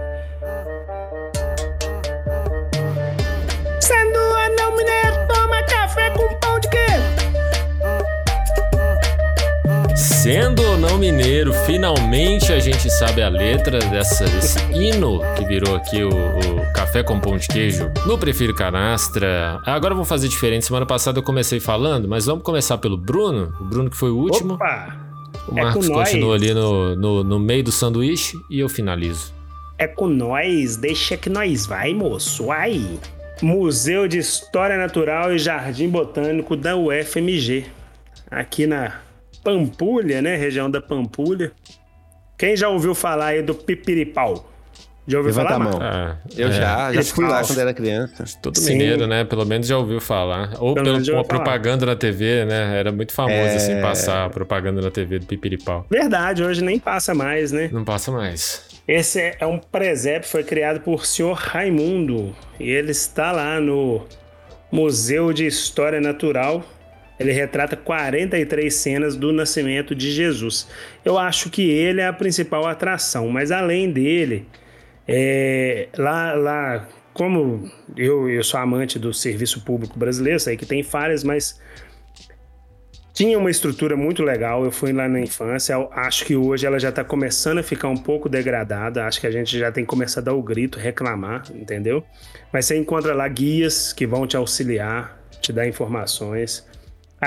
[SPEAKER 11] Sendo
[SPEAKER 1] ou não mineiro, finalmente a gente sabe a letra dessa, desse hino que virou aqui o, o Café com Pão de Queijo no Prefiro Canastra. Agora vamos fazer diferente. Semana passada eu comecei falando, mas vamos começar pelo Bruno. O Bruno que foi o último.
[SPEAKER 11] Opa!
[SPEAKER 1] o
[SPEAKER 11] é
[SPEAKER 1] Marcos
[SPEAKER 11] nós.
[SPEAKER 1] continua ali no, no, no meio do sanduíche e eu finalizo.
[SPEAKER 11] É com nós, deixa que nós vai, moço. Aí. Museu de História Natural e Jardim Botânico da UFMG. Aqui na Pampulha, né? Região da Pampulha. Quem já ouviu falar aí do Pipiripau? Já ouviu
[SPEAKER 2] Levanta
[SPEAKER 11] falar,
[SPEAKER 2] a mão.
[SPEAKER 1] Ah,
[SPEAKER 2] Eu
[SPEAKER 1] é,
[SPEAKER 2] já, já fui lá quando era criança.
[SPEAKER 1] Todo
[SPEAKER 11] Sim.
[SPEAKER 1] mineiro, né? Pelo menos já ouviu falar. Ou
[SPEAKER 11] Pelo
[SPEAKER 1] pela
[SPEAKER 11] ouviu falar.
[SPEAKER 1] propaganda na TV, né? Era muito famoso
[SPEAKER 2] É.
[SPEAKER 1] assim passar a propaganda na TV do Pipiripau.
[SPEAKER 11] Verdade, hoje nem passa mais, né?
[SPEAKER 1] Não passa mais.
[SPEAKER 11] Esse é- é um presépio, foi criado por senhor Raimundo. E ele está lá no Museu de História Natural. Ele retrata 43 cenas do nascimento de Jesus. Eu acho que ele é a principal atração, mas além dele, é, lá, lá, como eu, eu sou amante do serviço público brasileiro, sei que tem falhas, mas tinha uma estrutura muito legal. Eu fui lá na infância. acho que hoje ela já está começando a ficar um pouco degradada. Acho que a gente já tem que começar a dar o grito, reclamar, entendeu? Mas você encontra lá guias que vão te auxiliar, te dar informações.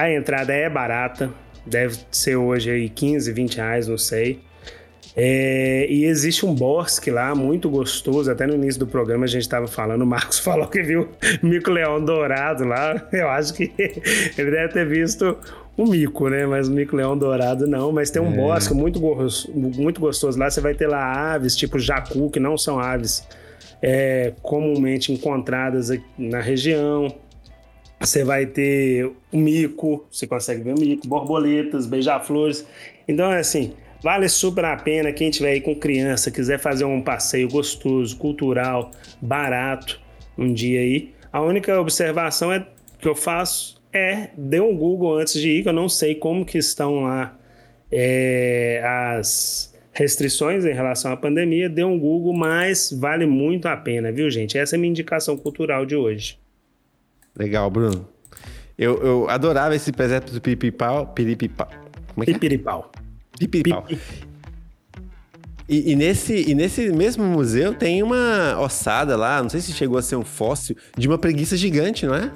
[SPEAKER 11] A entrada é barata, deve ser hoje aí 15, 20 reais, não sei. É, e existe um bosque lá muito gostoso. Até no início do programa a gente estava falando, o Marcos falou que viu mico leão dourado lá. Eu acho que ele deve ter visto o mico, né? Mas o mico leão dourado não. Mas tem um bosque muito, gos- muito gostoso lá. Você vai ter lá aves tipo jacu, que não são aves é, comumente encontradas aqui na região. Você vai ter o mico, você consegue ver o mico, borboletas, beija-flores. Então, é assim, vale super a pena quem tiver aí com criança, quiser fazer um passeio gostoso, cultural, barato, um dia aí. A única observação é que eu faço é dê um Google antes de ir, que eu não sei como que estão lá é, as restrições em relação à pandemia. Dê um Google, mas vale muito a pena, viu, gente? Essa é a minha indicação cultural de hoje.
[SPEAKER 2] Legal, Bruno. Eu, eu adorava esse presépio do Piripipau. Piripipau. Como é que é?
[SPEAKER 11] Pipiripau.
[SPEAKER 2] Pipiripau. E, e nesse, e nesse mesmo museu tem uma ossada lá, não sei se chegou a ser um fóssil, de uma preguiça gigante, não é?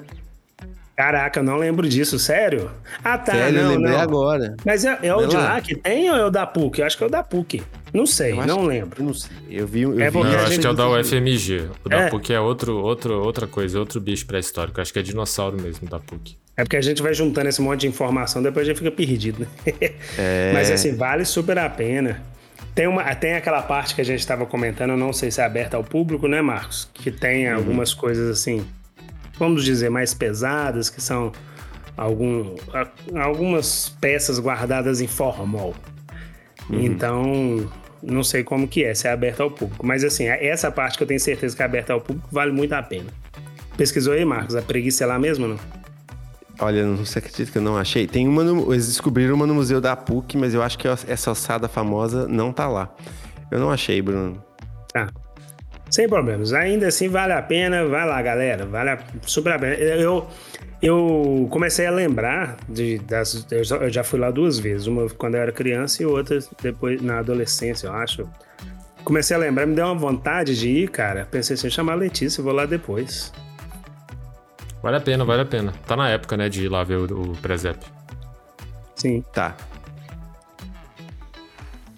[SPEAKER 11] Caraca, eu não lembro disso, sério? Ah, tá,
[SPEAKER 2] Sério, eu
[SPEAKER 11] não,
[SPEAKER 2] lembrei
[SPEAKER 11] não.
[SPEAKER 2] agora.
[SPEAKER 11] Mas é, é o de
[SPEAKER 2] lá.
[SPEAKER 11] que tem ou é o da PUC? Eu acho que é o da PUC. Não sei,
[SPEAKER 2] Eu
[SPEAKER 11] não
[SPEAKER 2] que-
[SPEAKER 11] lembro.
[SPEAKER 2] Eu não sei. Eu vi, eu
[SPEAKER 11] É
[SPEAKER 2] vi
[SPEAKER 1] Não, eu acho que é o da UFMG. O da
[SPEAKER 11] É.
[SPEAKER 1] PUC é outro, outro, outra coisa, outro bicho pré-histórico. Acho que é dinossauro mesmo da PUC.
[SPEAKER 11] É porque a gente vai juntando esse monte de informação, depois a gente fica perdido, né?
[SPEAKER 2] É.
[SPEAKER 11] Mas assim, vale super a pena. Tem, uma, tem aquela parte que a gente estava comentando, eu não sei se é aberta ao público, né, Marcos? Que tem
[SPEAKER 2] Uhum.
[SPEAKER 11] algumas coisas assim, vamos dizer, mais pesadas, que são algum, algumas peças guardadas em formol.
[SPEAKER 2] Uhum.
[SPEAKER 11] Então, não sei como que é, se é aberta ao público. Mas assim, essa parte que eu tenho certeza que é aberta ao público vale muito a pena. Pesquisou aí, Marcos? A preguiça é lá mesmo, não?
[SPEAKER 2] Olha, não sei acredita que eu não achei. Tem uma no, eles descobriram uma no museu da PUC, mas eu acho que essa ossada famosa não tá lá. Eu não achei, Bruno.
[SPEAKER 11] Tá. Sem problemas. Ainda assim, vale a pena. Vai lá, galera. Vale a, super a pena. Eu, eu comecei a lembrar de, das. Eu já, fui lá duas vezes. Uma quando eu era criança e outra depois na adolescência, eu acho. Comecei a lembrar, me deu uma vontade de ir, cara. Pensei assim, chamar a Letícia, vou lá depois.
[SPEAKER 1] Vale a pena, vale a pena. Tá na época, né, de ir lá ver o, o presépio.
[SPEAKER 11] Sim.
[SPEAKER 2] Tá.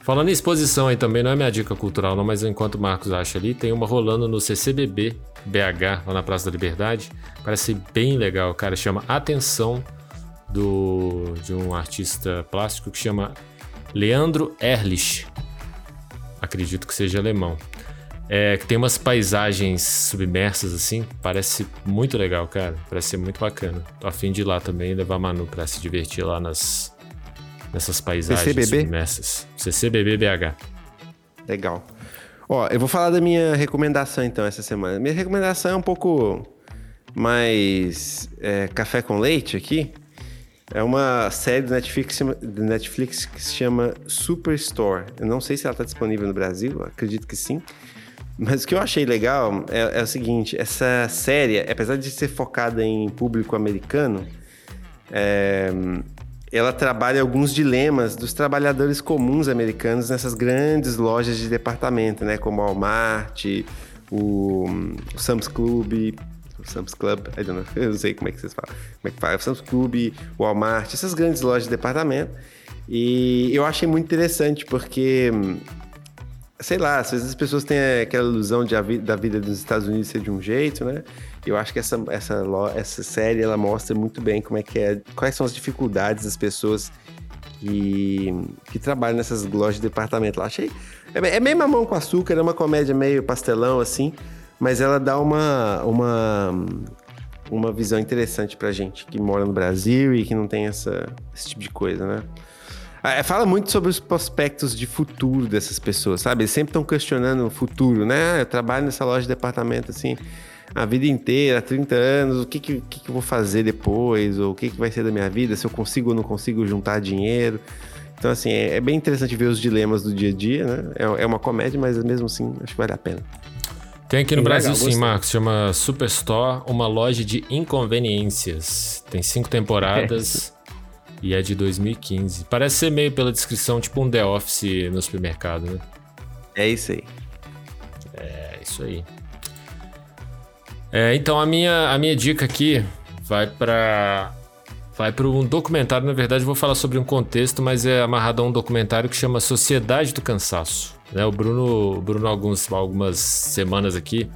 [SPEAKER 1] Falando em exposição aí também, não é minha dica cultural não, mas enquanto o Marcos acha ali, tem uma rolando no CCBB BH, lá na Praça da Liberdade. Parece bem legal, cara. Chama Atenção, do, de um artista plástico que chama Leandro Erlich. Acredito que seja alemão. É, que tem umas paisagens submersas assim. Parece muito legal, cara. Parece ser muito bacana. Tô a fim de ir lá também levar a Manu pra se divertir lá nas, nessas paisagens
[SPEAKER 2] CCBB?
[SPEAKER 1] submersas. CCBB BH.
[SPEAKER 2] Legal. Ó, eu vou falar da minha recomendação então essa semana. Minha recomendação é um pouco mais é, café com leite aqui. É uma série do Netflix, do Netflix que se chama Superstore. Eu não sei se ela está disponível no Brasil, acredito que sim. Mas o que eu achei legal é, é o seguinte: essa série, apesar de ser focada em público americano, é, ela trabalha alguns dilemas dos trabalhadores comuns americanos nessas grandes lojas de departamento, né? Como o Walmart, o, o Sam's Club, o Sam's Club, eu não sei como é que vocês falam, como é que fala, o Sam's Club, o Walmart, essas grandes lojas de departamento. E eu achei muito interessante porque sei lá, às vezes as pessoas têm aquela ilusão de a vi da vida dos Estados Unidos ser de um jeito, né? Eu acho que essa, essa, essa série ela mostra muito bem como é que é, quais são as dificuldades das pessoas que, que trabalham nessas lojas de departamento lá. Achei. É, é meio mamão com açúcar, é uma comédia meio pastelão, assim, mas ela dá uma, uma, uma visão interessante pra gente que mora no Brasil e que não tem essa, esse tipo de coisa, né? Ah, Fala muito sobre os prospectos de futuro dessas pessoas, sabe? Eles sempre estão questionando o futuro, né? Ah, eu trabalho nessa loja de departamento assim a vida inteira, 30 anos, o que, que, que, eu vou fazer depois, ou o que, que vai ser da minha vida, se eu consigo ou não consigo juntar dinheiro. Então, assim, é, é bem interessante ver os dilemas do dia a dia, né? É, é uma comédia, mas mesmo assim, acho que vale a pena.
[SPEAKER 1] Tem aqui no
[SPEAKER 2] Bem
[SPEAKER 1] Brasil
[SPEAKER 2] legal,
[SPEAKER 1] sim. Marcos, chama Superstore, uma loja de inconveniências. Tem cinco temporadas e é de 2015. Parece ser meio pela descrição, tipo um The Office no supermercado, né?
[SPEAKER 2] É isso aí.
[SPEAKER 1] É isso aí. É, então a minha, a minha dica aqui vai para vai para um documentário, na verdade eu vou falar sobre um contexto, mas é amarrado a um documentário que chama Sociedade do Cansaço. Né? O Bruno, o Bruno alguns, algumas semanas aqui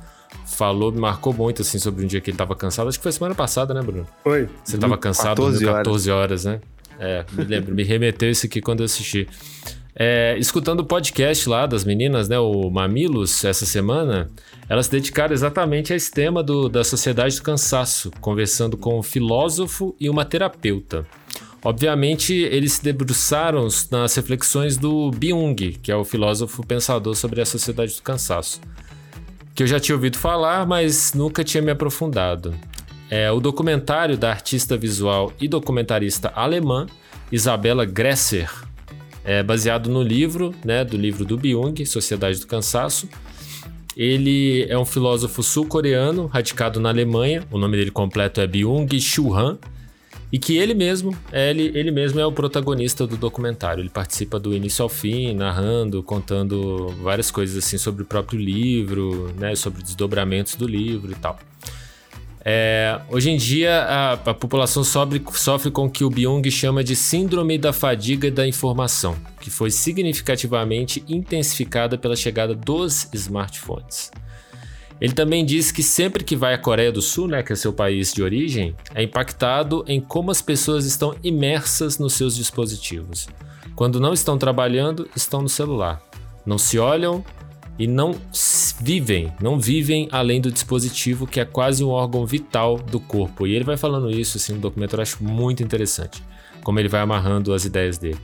[SPEAKER 1] falou, me marcou muito assim sobre um dia que ele tava cansado. Acho que foi semana passada, né, Bruno?
[SPEAKER 11] Foi.
[SPEAKER 1] Você tava cansado
[SPEAKER 2] 14
[SPEAKER 1] dormiu
[SPEAKER 2] horas.
[SPEAKER 1] 14 horas, né? É, me lembro, me remeteu isso aqui quando eu assisti. É, escutando o podcast lá das meninas, né, o Mamilos, essa semana, elas se dedicaram exatamente a esse tema do, da sociedade do cansaço, conversando com um filósofo e uma terapeuta. Obviamente, eles se debruçaram nas reflexões do Byung, que é o filósofo pensador sobre a sociedade do cansaço que eu já tinha ouvido falar, mas nunca tinha me aprofundado. É o documentário da artista visual e documentarista alemã Isabella Gresser, é baseado no livro, né, do livro do Byung, Sociedade do Cansaço. Ele é um filósofo sul-coreano, radicado na Alemanha. O nome dele completo é Byung-Chul Han. E que ele mesmo, é, ele, ele mesmo é o protagonista do documentário. Ele participa do início ao fim, narrando, contando várias coisas assim sobre o próprio livro, né, sobre desdobramentos do livro e tal. É, hoje em dia, a, a população sofre, sofre com o que o Byung chama de síndrome da fadiga da informação, que foi significativamente intensificada pela chegada dos smartphones. Ele também diz que sempre que vai à Coreia do Sul, né, que é seu país de origem, é impactado em como as pessoas estão imersas nos seus dispositivos. Quando não estão trabalhando, estão no celular. Não se olham e não vivem, não vivem além do dispositivo, que é quase um órgão vital do corpo. E ele vai falando isso assim no documentário, eu acho muito interessante, como ele vai amarrando as ideias dele.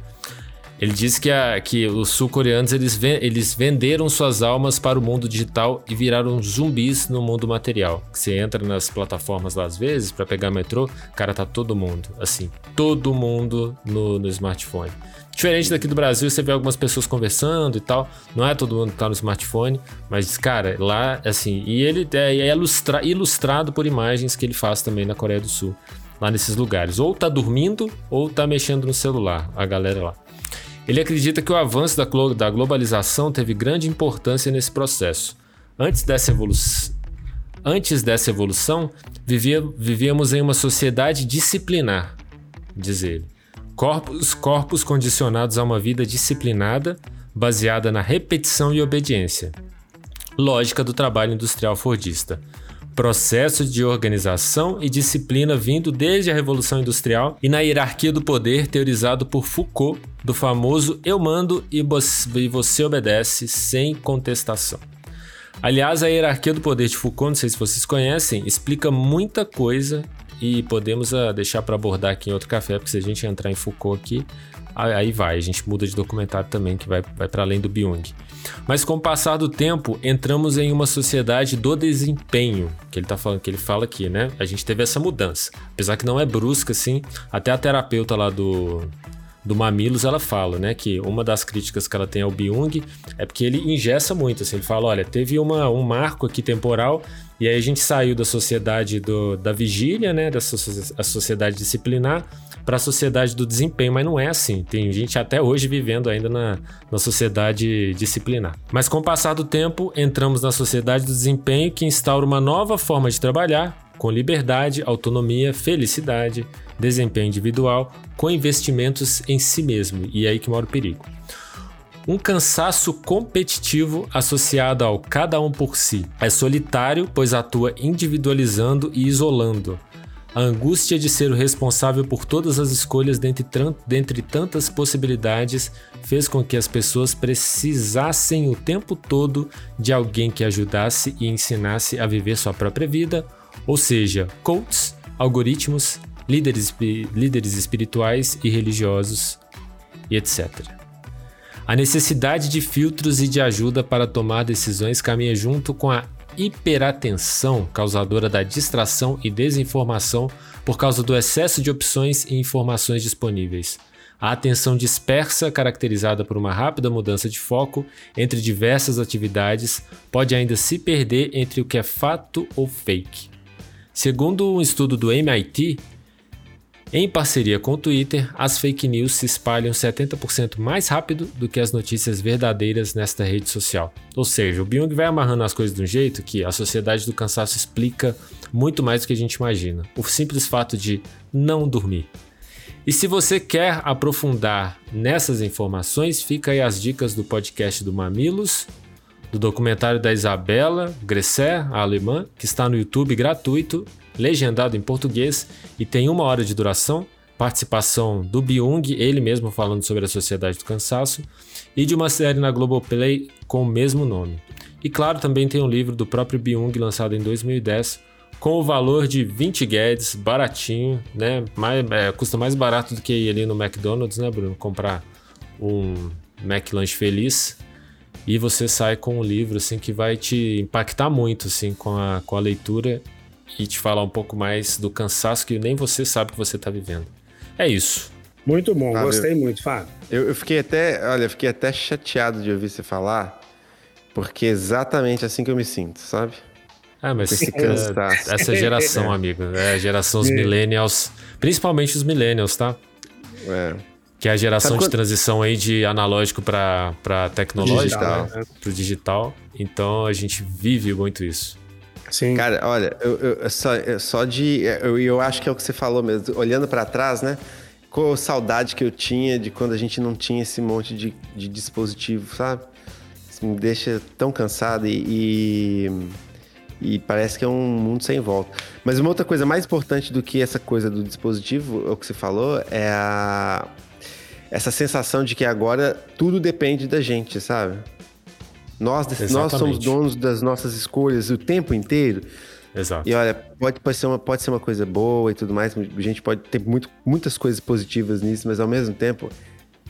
[SPEAKER 1] Ele diz que, a- que os sul-coreanos eles, eles venderam suas almas para o mundo digital e viraram zumbis no mundo material. Você entra nas plataformas lá às vezes para pegar metrô, cara, tá todo mundo, assim, todo mundo no, no smartphone. Diferente daqui do Brasil, você vê algumas pessoas conversando e tal. Não é todo mundo que tá no smartphone, mas, cara, lá, assim, e ele é, é ilustra- ilustrado por imagens que ele faz também na Coreia do Sul, lá nesses lugares. Ou tá dormindo, ou tá mexendo no celular, a galera lá. Ele acredita que o avanço da, da globalização teve grande importância nesse processo. Antes dessa, evolu Antes dessa evolução, vivia- vivíamos em uma sociedade disciplinar, diz ele. Corpos, corpos condicionados a uma vida disciplinada, baseada na repetição e obediência. Lógica do trabalho industrial fordista. Processo de organização e disciplina vindo desde a Revolução Industrial e na hierarquia do poder teorizado por Foucault, do famoso eu mando e você obedece sem contestação. Aliás, a hierarquia do poder de Foucault, não sei se vocês conhecem, explica muita coisa e podemos uh, deixar para abordar aqui em outro café, porque se a gente entrar em Foucault aqui, aí vai, a gente muda de documentário também, que vai, vai para além do Byung. Mas com o passar do tempo, entramos em uma sociedade do desempenho, que ele tá falando, que ele fala aqui, né? A gente teve essa mudança. Apesar que não é brusca, assim, até a terapeuta lá do, do Mamilos, ela fala, né, que uma das críticas que ela tem ao Byung é porque ele ingessa muito, assim, ele fala, olha, teve uma, um marco aqui temporal e aí a gente saiu da sociedade do, da vigília, né, da so a sociedade disciplinar para a sociedade do desempenho, mas não é assim. Tem gente até hoje vivendo ainda na, na sociedade disciplinar. Mas com o passar do tempo, entramos na sociedade do desempenho que instaura uma nova forma de trabalhar, com liberdade, autonomia, felicidade, desempenho individual, com investimentos em si mesmo. E é aí que mora o perigo. Um cansaço competitivo associado ao cada um por si. É solitário, pois atua individualizando e isolando. A angústia de ser o responsável por todas as escolhas dentre, dentre tantas possibilidades fez com que as pessoas precisassem o tempo todo de alguém que ajudasse e ensinasse a viver sua própria vida, ou seja, coaches, algoritmos, líderes, líderes espirituais e religiosos e etc. A necessidade de filtros e de ajuda para tomar decisões caminha junto com a hiperatenção, causadora da distração e desinformação por causa do excesso de opções e informações disponíveis. A atenção dispersa, caracterizada por uma rápida mudança de foco entre diversas atividades, pode ainda se perder entre o que é fato ou fake. Segundo um estudo do MIT, em parceria com o Twitter, as fake news se espalham 70% mais rápido do que as notícias verdadeiras nesta rede social. Ou seja, o Byung vai amarrando as coisas de um jeito que a sociedade do cansaço explica muito mais do que a gente imagina. O simples fato de não dormir. E se você quer aprofundar nessas informações, fica aí as dicas do podcast do Mamilos, do documentário da Isabela Gresser, a alemã, que está no YouTube gratuito legendado em português e tem uma hora de duração. Participação do Byung, ele mesmo falando sobre a Sociedade do Cansaço, e de uma série na Globoplay com o mesmo nome. E claro, também tem um livro do próprio Byung lançado em 2010 com o valor de 20 guedes, baratinho, né? Mais, é, custa mais barato do que ir ali no McDonald's, né, Bruno? Comprar um McLanche feliz e você sai com um livro assim que vai te impactar muito assim com a, com a leitura e te falar um pouco mais do cansaço que nem você sabe que você está vivendo. É isso.
[SPEAKER 11] Muito bom, Fábio, gostei muito, Fábio.
[SPEAKER 2] Eu, eu, fiquei até, olha, fiquei até chateado de ouvir você falar, porque é exatamente assim que eu me sinto, sabe?
[SPEAKER 1] Ah, mas esse é, essa geração, amigo, é a geração dos millennials, principalmente os millennials, tá? É. Que é a geração de transição aí de analógico para tecnológico, digital, né? pro digital. Então a gente vive muito isso.
[SPEAKER 2] Sim. Cara, olha, eu, eu, só, eu, só de. Eu, eu acho que é o que você falou mesmo. Olhando para trás, né? Qual saudade que eu tinha de quando a gente não tinha esse monte de, de dispositivo, sabe? Isso me deixa tão cansado e, e, e, parece que é um mundo sem volta. Mas uma outra coisa mais importante do que essa coisa do dispositivo, o que você falou, é a, essa sensação de que agora tudo depende da gente, sabe? Nós, nós somos donos das nossas escolhas o tempo inteiro.
[SPEAKER 1] Exato.
[SPEAKER 2] E olha, pode, pode, ser uma, pode ser uma coisa boa e tudo mais. A gente pode ter muito, muitas coisas positivas nisso, mas ao mesmo tempo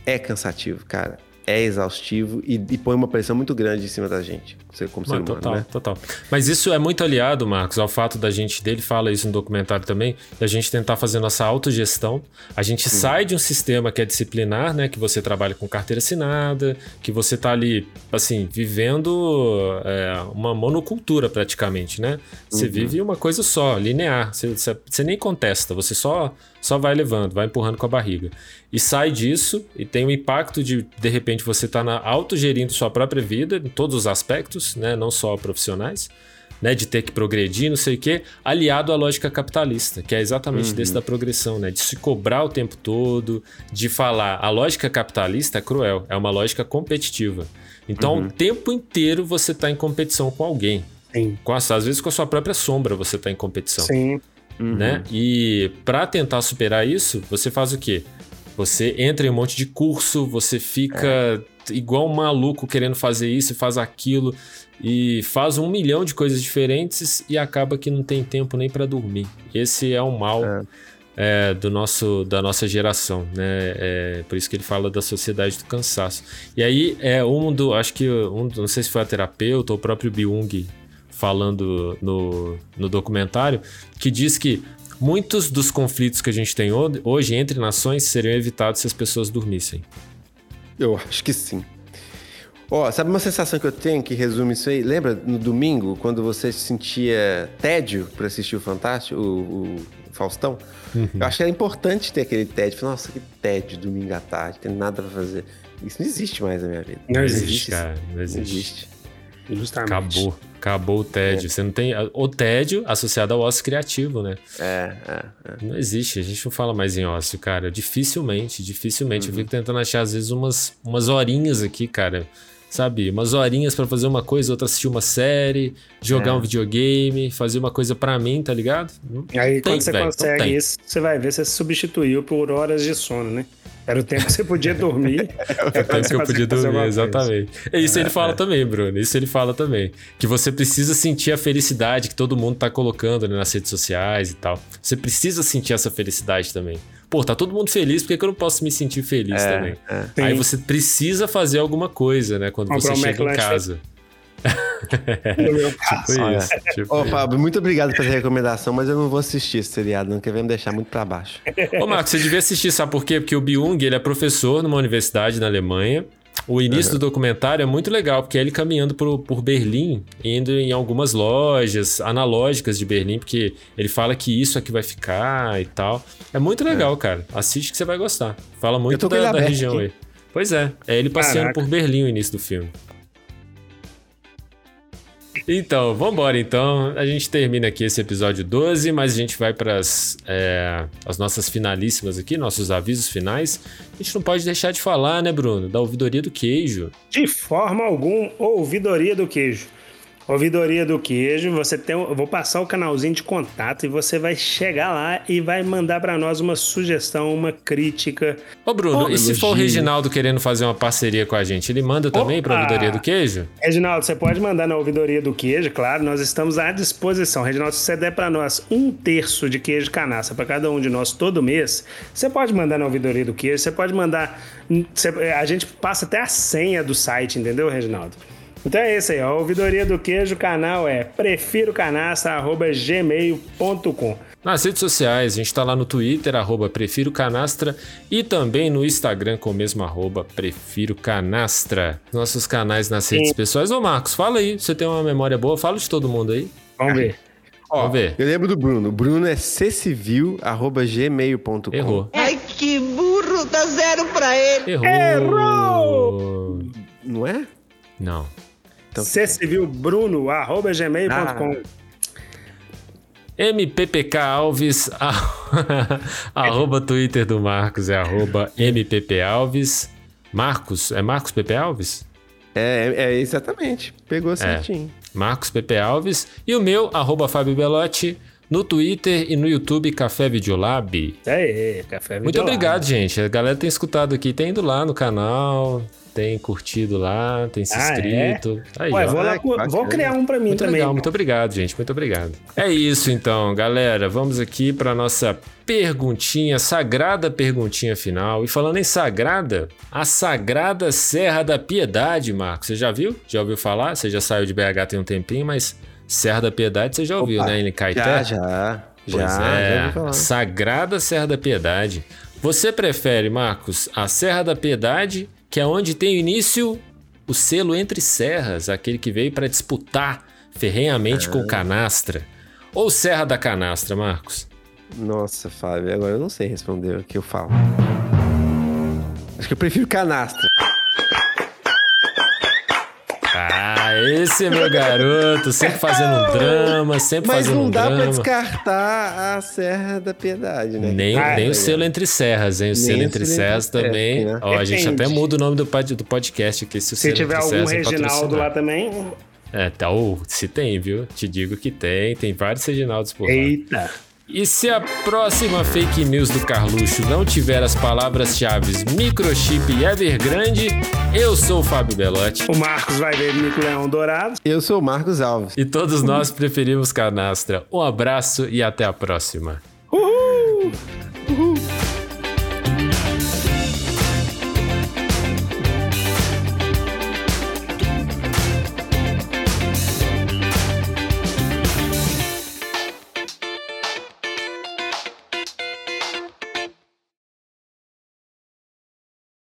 [SPEAKER 2] é cansativo, cara é exaustivo e, e, põe uma pressão muito grande em cima da gente, como ser humano,
[SPEAKER 1] total,
[SPEAKER 2] né?
[SPEAKER 1] Total, Mas isso é muito aliado, Marcos, ao fato da gente, dele fala isso no documentário também, da gente tentar fazer nossa autogestão. A gente Sim. sai de um sistema que é disciplinar, né? Que você trabalha com carteira assinada, que você tá ali, assim, vivendo é, uma monocultura praticamente, né? Você uhum. vive uma coisa só, linear. Você, você, você nem contesta, você só só vai levando, vai empurrando com a barriga. E sai disso e tem o impacto de, de repente, você estar tá autogerindo sua própria vida, em todos os aspectos, né? não só profissionais, né, de ter que progredir, não sei o quê, aliado à lógica capitalista, que é exatamente
[SPEAKER 2] Uhum.
[SPEAKER 1] desse da progressão, né, de se cobrar o tempo todo, de falar, a lógica capitalista é cruel, é uma lógica competitiva. Então,
[SPEAKER 2] Uhum.
[SPEAKER 1] o tempo inteiro você está em competição com alguém.
[SPEAKER 11] Sim.
[SPEAKER 1] Com a- às vezes com a sua própria sombra você está em competição
[SPEAKER 11] Sim.
[SPEAKER 1] né? E para tentar superar isso, você faz o quê? Você entra em um monte de curso, você fica igual um maluco querendo fazer isso, faz aquilo e faz um milhão de coisas diferentes e acaba que não tem tempo nem para dormir. Esse é o mal é, do nosso da nossa geração, né? É, por isso que ele fala da sociedade do cansaço. E aí é um do, acho que um, não sei se foi a terapeuta ou o próprio Byung falando no, no documentário, que diz que muitos dos conflitos que a gente tem ho- hoje entre nações seriam evitados se as pessoas dormissem.
[SPEAKER 2] Eu acho que sim. Ó, sabe uma sensação que eu tenho que resume isso aí? Lembra no domingo, quando você sentia tédio pra assistir o Fantástico, o, o Faustão? Eu acho que era importante ter aquele tédio. Falei, Nossa, que tédio domingo à tarde, tem nada pra fazer. Isso não existe mais na minha vida.
[SPEAKER 11] Não
[SPEAKER 1] Não
[SPEAKER 11] existe,
[SPEAKER 1] existe, cara. Não
[SPEAKER 2] Não
[SPEAKER 1] existe.
[SPEAKER 2] existe.
[SPEAKER 11] Justamente.
[SPEAKER 1] Acabou. Acabou o tédio. Você não tem. O tédio associado ao ócio criativo, né?
[SPEAKER 2] É, é, é.
[SPEAKER 1] Não existe, a gente não fala mais em ócio, cara. Dificilmente, dificilmente. Eu fico tentando achar, às vezes, umas, umas horinhas aqui, cara. Sabe? Umas horinhas pra fazer uma coisa, outra assistir uma série, jogar um videogame, fazer uma coisa pra mim, tá ligado? Não
[SPEAKER 11] Aí
[SPEAKER 1] tem,
[SPEAKER 11] quando você
[SPEAKER 1] não
[SPEAKER 11] consegue isso, você vai ver, você substituiu por horas de sono, né? Era o tempo que você podia dormir.
[SPEAKER 1] É o tempo que eu podia dormir, exatamente. É isso ele fala também, Bruno. Isso ele fala também. Que você precisa sentir a felicidade que todo mundo tá colocando né, nas redes sociais e tal. Você precisa sentir essa felicidade também. Pô, tá todo mundo feliz, por que, que eu não posso me sentir feliz
[SPEAKER 2] É,
[SPEAKER 1] também?
[SPEAKER 2] é.
[SPEAKER 1] Aí você precisa fazer alguma coisa, né? Quando
[SPEAKER 11] Comprar
[SPEAKER 1] você
[SPEAKER 11] um
[SPEAKER 1] chega em casa. Tipo
[SPEAKER 2] Olha.
[SPEAKER 1] isso. Tipo
[SPEAKER 2] Ô. Fábio, muito obrigado pela recomendação, mas eu não vou assistir esse seriado, não, que vai me deixar muito pra baixo.
[SPEAKER 1] Ô, Marcos, você devia assistir, sabe por quê? Porque o Byung, ele é professor numa universidade na Alemanha. O início do documentário é muito legal, porque é ele caminhando por, por Berlim, indo em algumas lojas analógicas de Berlim, porque ele fala que isso é que vai ficar e tal. É muito legal, cara. Assiste que você vai gostar. Fala muito da, da região
[SPEAKER 2] aqui.
[SPEAKER 1] aí. Pois é, é ele passeando
[SPEAKER 11] Caraca.
[SPEAKER 1] por Berlim o início do filme. Então, vambora então. A gente termina aqui esse episódio 12, mas a gente vai para as nossas finalíssimas aqui, nossos avisos finais. A gente não pode deixar de falar, né, Bruno? Da ouvidoria do queijo.
[SPEAKER 11] De forma alguma, ouvidoria do queijo. Ouvidoria do queijo, você tem, eu vou passar o canalzinho de contato e você vai chegar lá e vai mandar pra nós uma sugestão, uma crítica.
[SPEAKER 1] Ô, Bruno,
[SPEAKER 11] Ô,
[SPEAKER 1] e se for o. Reginaldo querendo fazer uma parceria com a gente, ele manda também para ouvidoria do queijo?
[SPEAKER 11] Reginaldo, você pode mandar na ouvidoria do queijo, claro, nós estamos à disposição. Reginaldo, se você der pra nós um terço de queijo canastra pra cada um de nós todo mês, você pode mandar na ouvidoria do queijo, você pode mandar. você- a gente passa até a senha do site, entendeu, Reginaldo? Então é isso aí, ó. A ouvidoria do queijo, o canal é prefirocanastra.gmail.com.
[SPEAKER 1] Nas redes sociais, a gente tá lá no Twitter, arroba Prefiro Canastra, e também no Instagram com o mesmo arroba Prefiro Canastra. Nossos canais nas redes
[SPEAKER 11] Sim.
[SPEAKER 1] pessoais. Ô, Marcos, fala aí. Você tem uma memória boa? Fala de todo mundo aí.
[SPEAKER 11] Vamos ver.
[SPEAKER 2] Ó,
[SPEAKER 1] Vamos ver.
[SPEAKER 2] Eu lembro do Bruno. O Bruno é ccivil.gmail.com.
[SPEAKER 1] Errou.
[SPEAKER 12] Ai, que burro, dá zero pra ele.
[SPEAKER 1] Errou.
[SPEAKER 11] Errou!
[SPEAKER 2] Não é?
[SPEAKER 1] Não.
[SPEAKER 2] Então,
[SPEAKER 11] ccvilbruno.gmail.com.
[SPEAKER 1] MPPK Alves, a- arroba Twitter do Marcos é arroba MPP Alves. Marcos, é Marcos PP Alves?
[SPEAKER 2] É, é, é exatamente. Pegou certinho.
[SPEAKER 1] Marcos PP Alves. E o meu, arroba Fábio Belotti, no Twitter e no YouTube Café Videolab.
[SPEAKER 11] É, café
[SPEAKER 1] Muito
[SPEAKER 11] Videolab.
[SPEAKER 1] obrigado, gente. A galera tem escutado aqui, tem ido lá no canal, tem curtido lá, tem se
[SPEAKER 11] Ah,
[SPEAKER 1] inscrito. Aí,
[SPEAKER 11] Ué,
[SPEAKER 1] ó.
[SPEAKER 11] vou, lá,
[SPEAKER 2] que
[SPEAKER 11] vou criar um pra mim
[SPEAKER 1] Muito
[SPEAKER 11] também.
[SPEAKER 1] legal, muito obrigado, gente. Muito obrigado. É isso então, galera. Vamos aqui para nossa perguntinha, sagrada perguntinha final. E falando em sagrada, a Sagrada Serra da Piedade, Marcos. Você já viu? Já ouviu falar? Você já saiu de BH tem um tempinho, mas Serra da Piedade você já ouviu,
[SPEAKER 2] Opa,
[SPEAKER 1] né? Em Caeté?
[SPEAKER 2] Já, já.
[SPEAKER 1] Pois
[SPEAKER 2] já, já
[SPEAKER 1] é,
[SPEAKER 2] falar.
[SPEAKER 1] Sagrada Serra da Piedade. Você prefere, Marcos, a Serra da Piedade, que é onde tem início o selo Entre Serras, aquele que veio para disputar ferrenhamente
[SPEAKER 2] Ah.
[SPEAKER 1] com Canastra, ou Serra da Canastra, Marcos?
[SPEAKER 2] Nossa, Fábio, agora eu não sei responder o que eu falo. Acho que eu prefiro canastra.
[SPEAKER 1] Esse é meu garoto, sempre fazendo um drama, sempre
[SPEAKER 2] Mas
[SPEAKER 1] fazendo
[SPEAKER 2] não
[SPEAKER 1] um
[SPEAKER 2] dá pra
[SPEAKER 1] drama.
[SPEAKER 2] descartar a Serra da Piedade, né?
[SPEAKER 1] Nem,
[SPEAKER 2] Ah,
[SPEAKER 1] nem
[SPEAKER 2] é.
[SPEAKER 1] o selo entre serras, hein? O selo entre serras também.
[SPEAKER 2] né?
[SPEAKER 1] Ó, a gente
[SPEAKER 11] Depende.
[SPEAKER 1] até muda o nome do, pod- do podcast aqui. Se, o
[SPEAKER 11] Se
[SPEAKER 1] selo
[SPEAKER 11] tiver
[SPEAKER 1] entre
[SPEAKER 11] algum
[SPEAKER 1] serras é
[SPEAKER 11] Reginaldo lá também.
[SPEAKER 1] É, tá, ou se tem, viu? Te digo que tem, tem vários Reginaldos por lá.
[SPEAKER 11] Eita.
[SPEAKER 1] E se a próxima fake news do Carluxo não tiver as palavras-chave microchip e Evergrande, eu sou o Fábio Belotti.
[SPEAKER 11] O Marcos vai ver Mico Leão Dourado.
[SPEAKER 2] Eu sou o Marcos Alves.
[SPEAKER 1] E todos nós preferimos canastra. Um abraço e até a próxima.
[SPEAKER 11] Uhul! Uhul!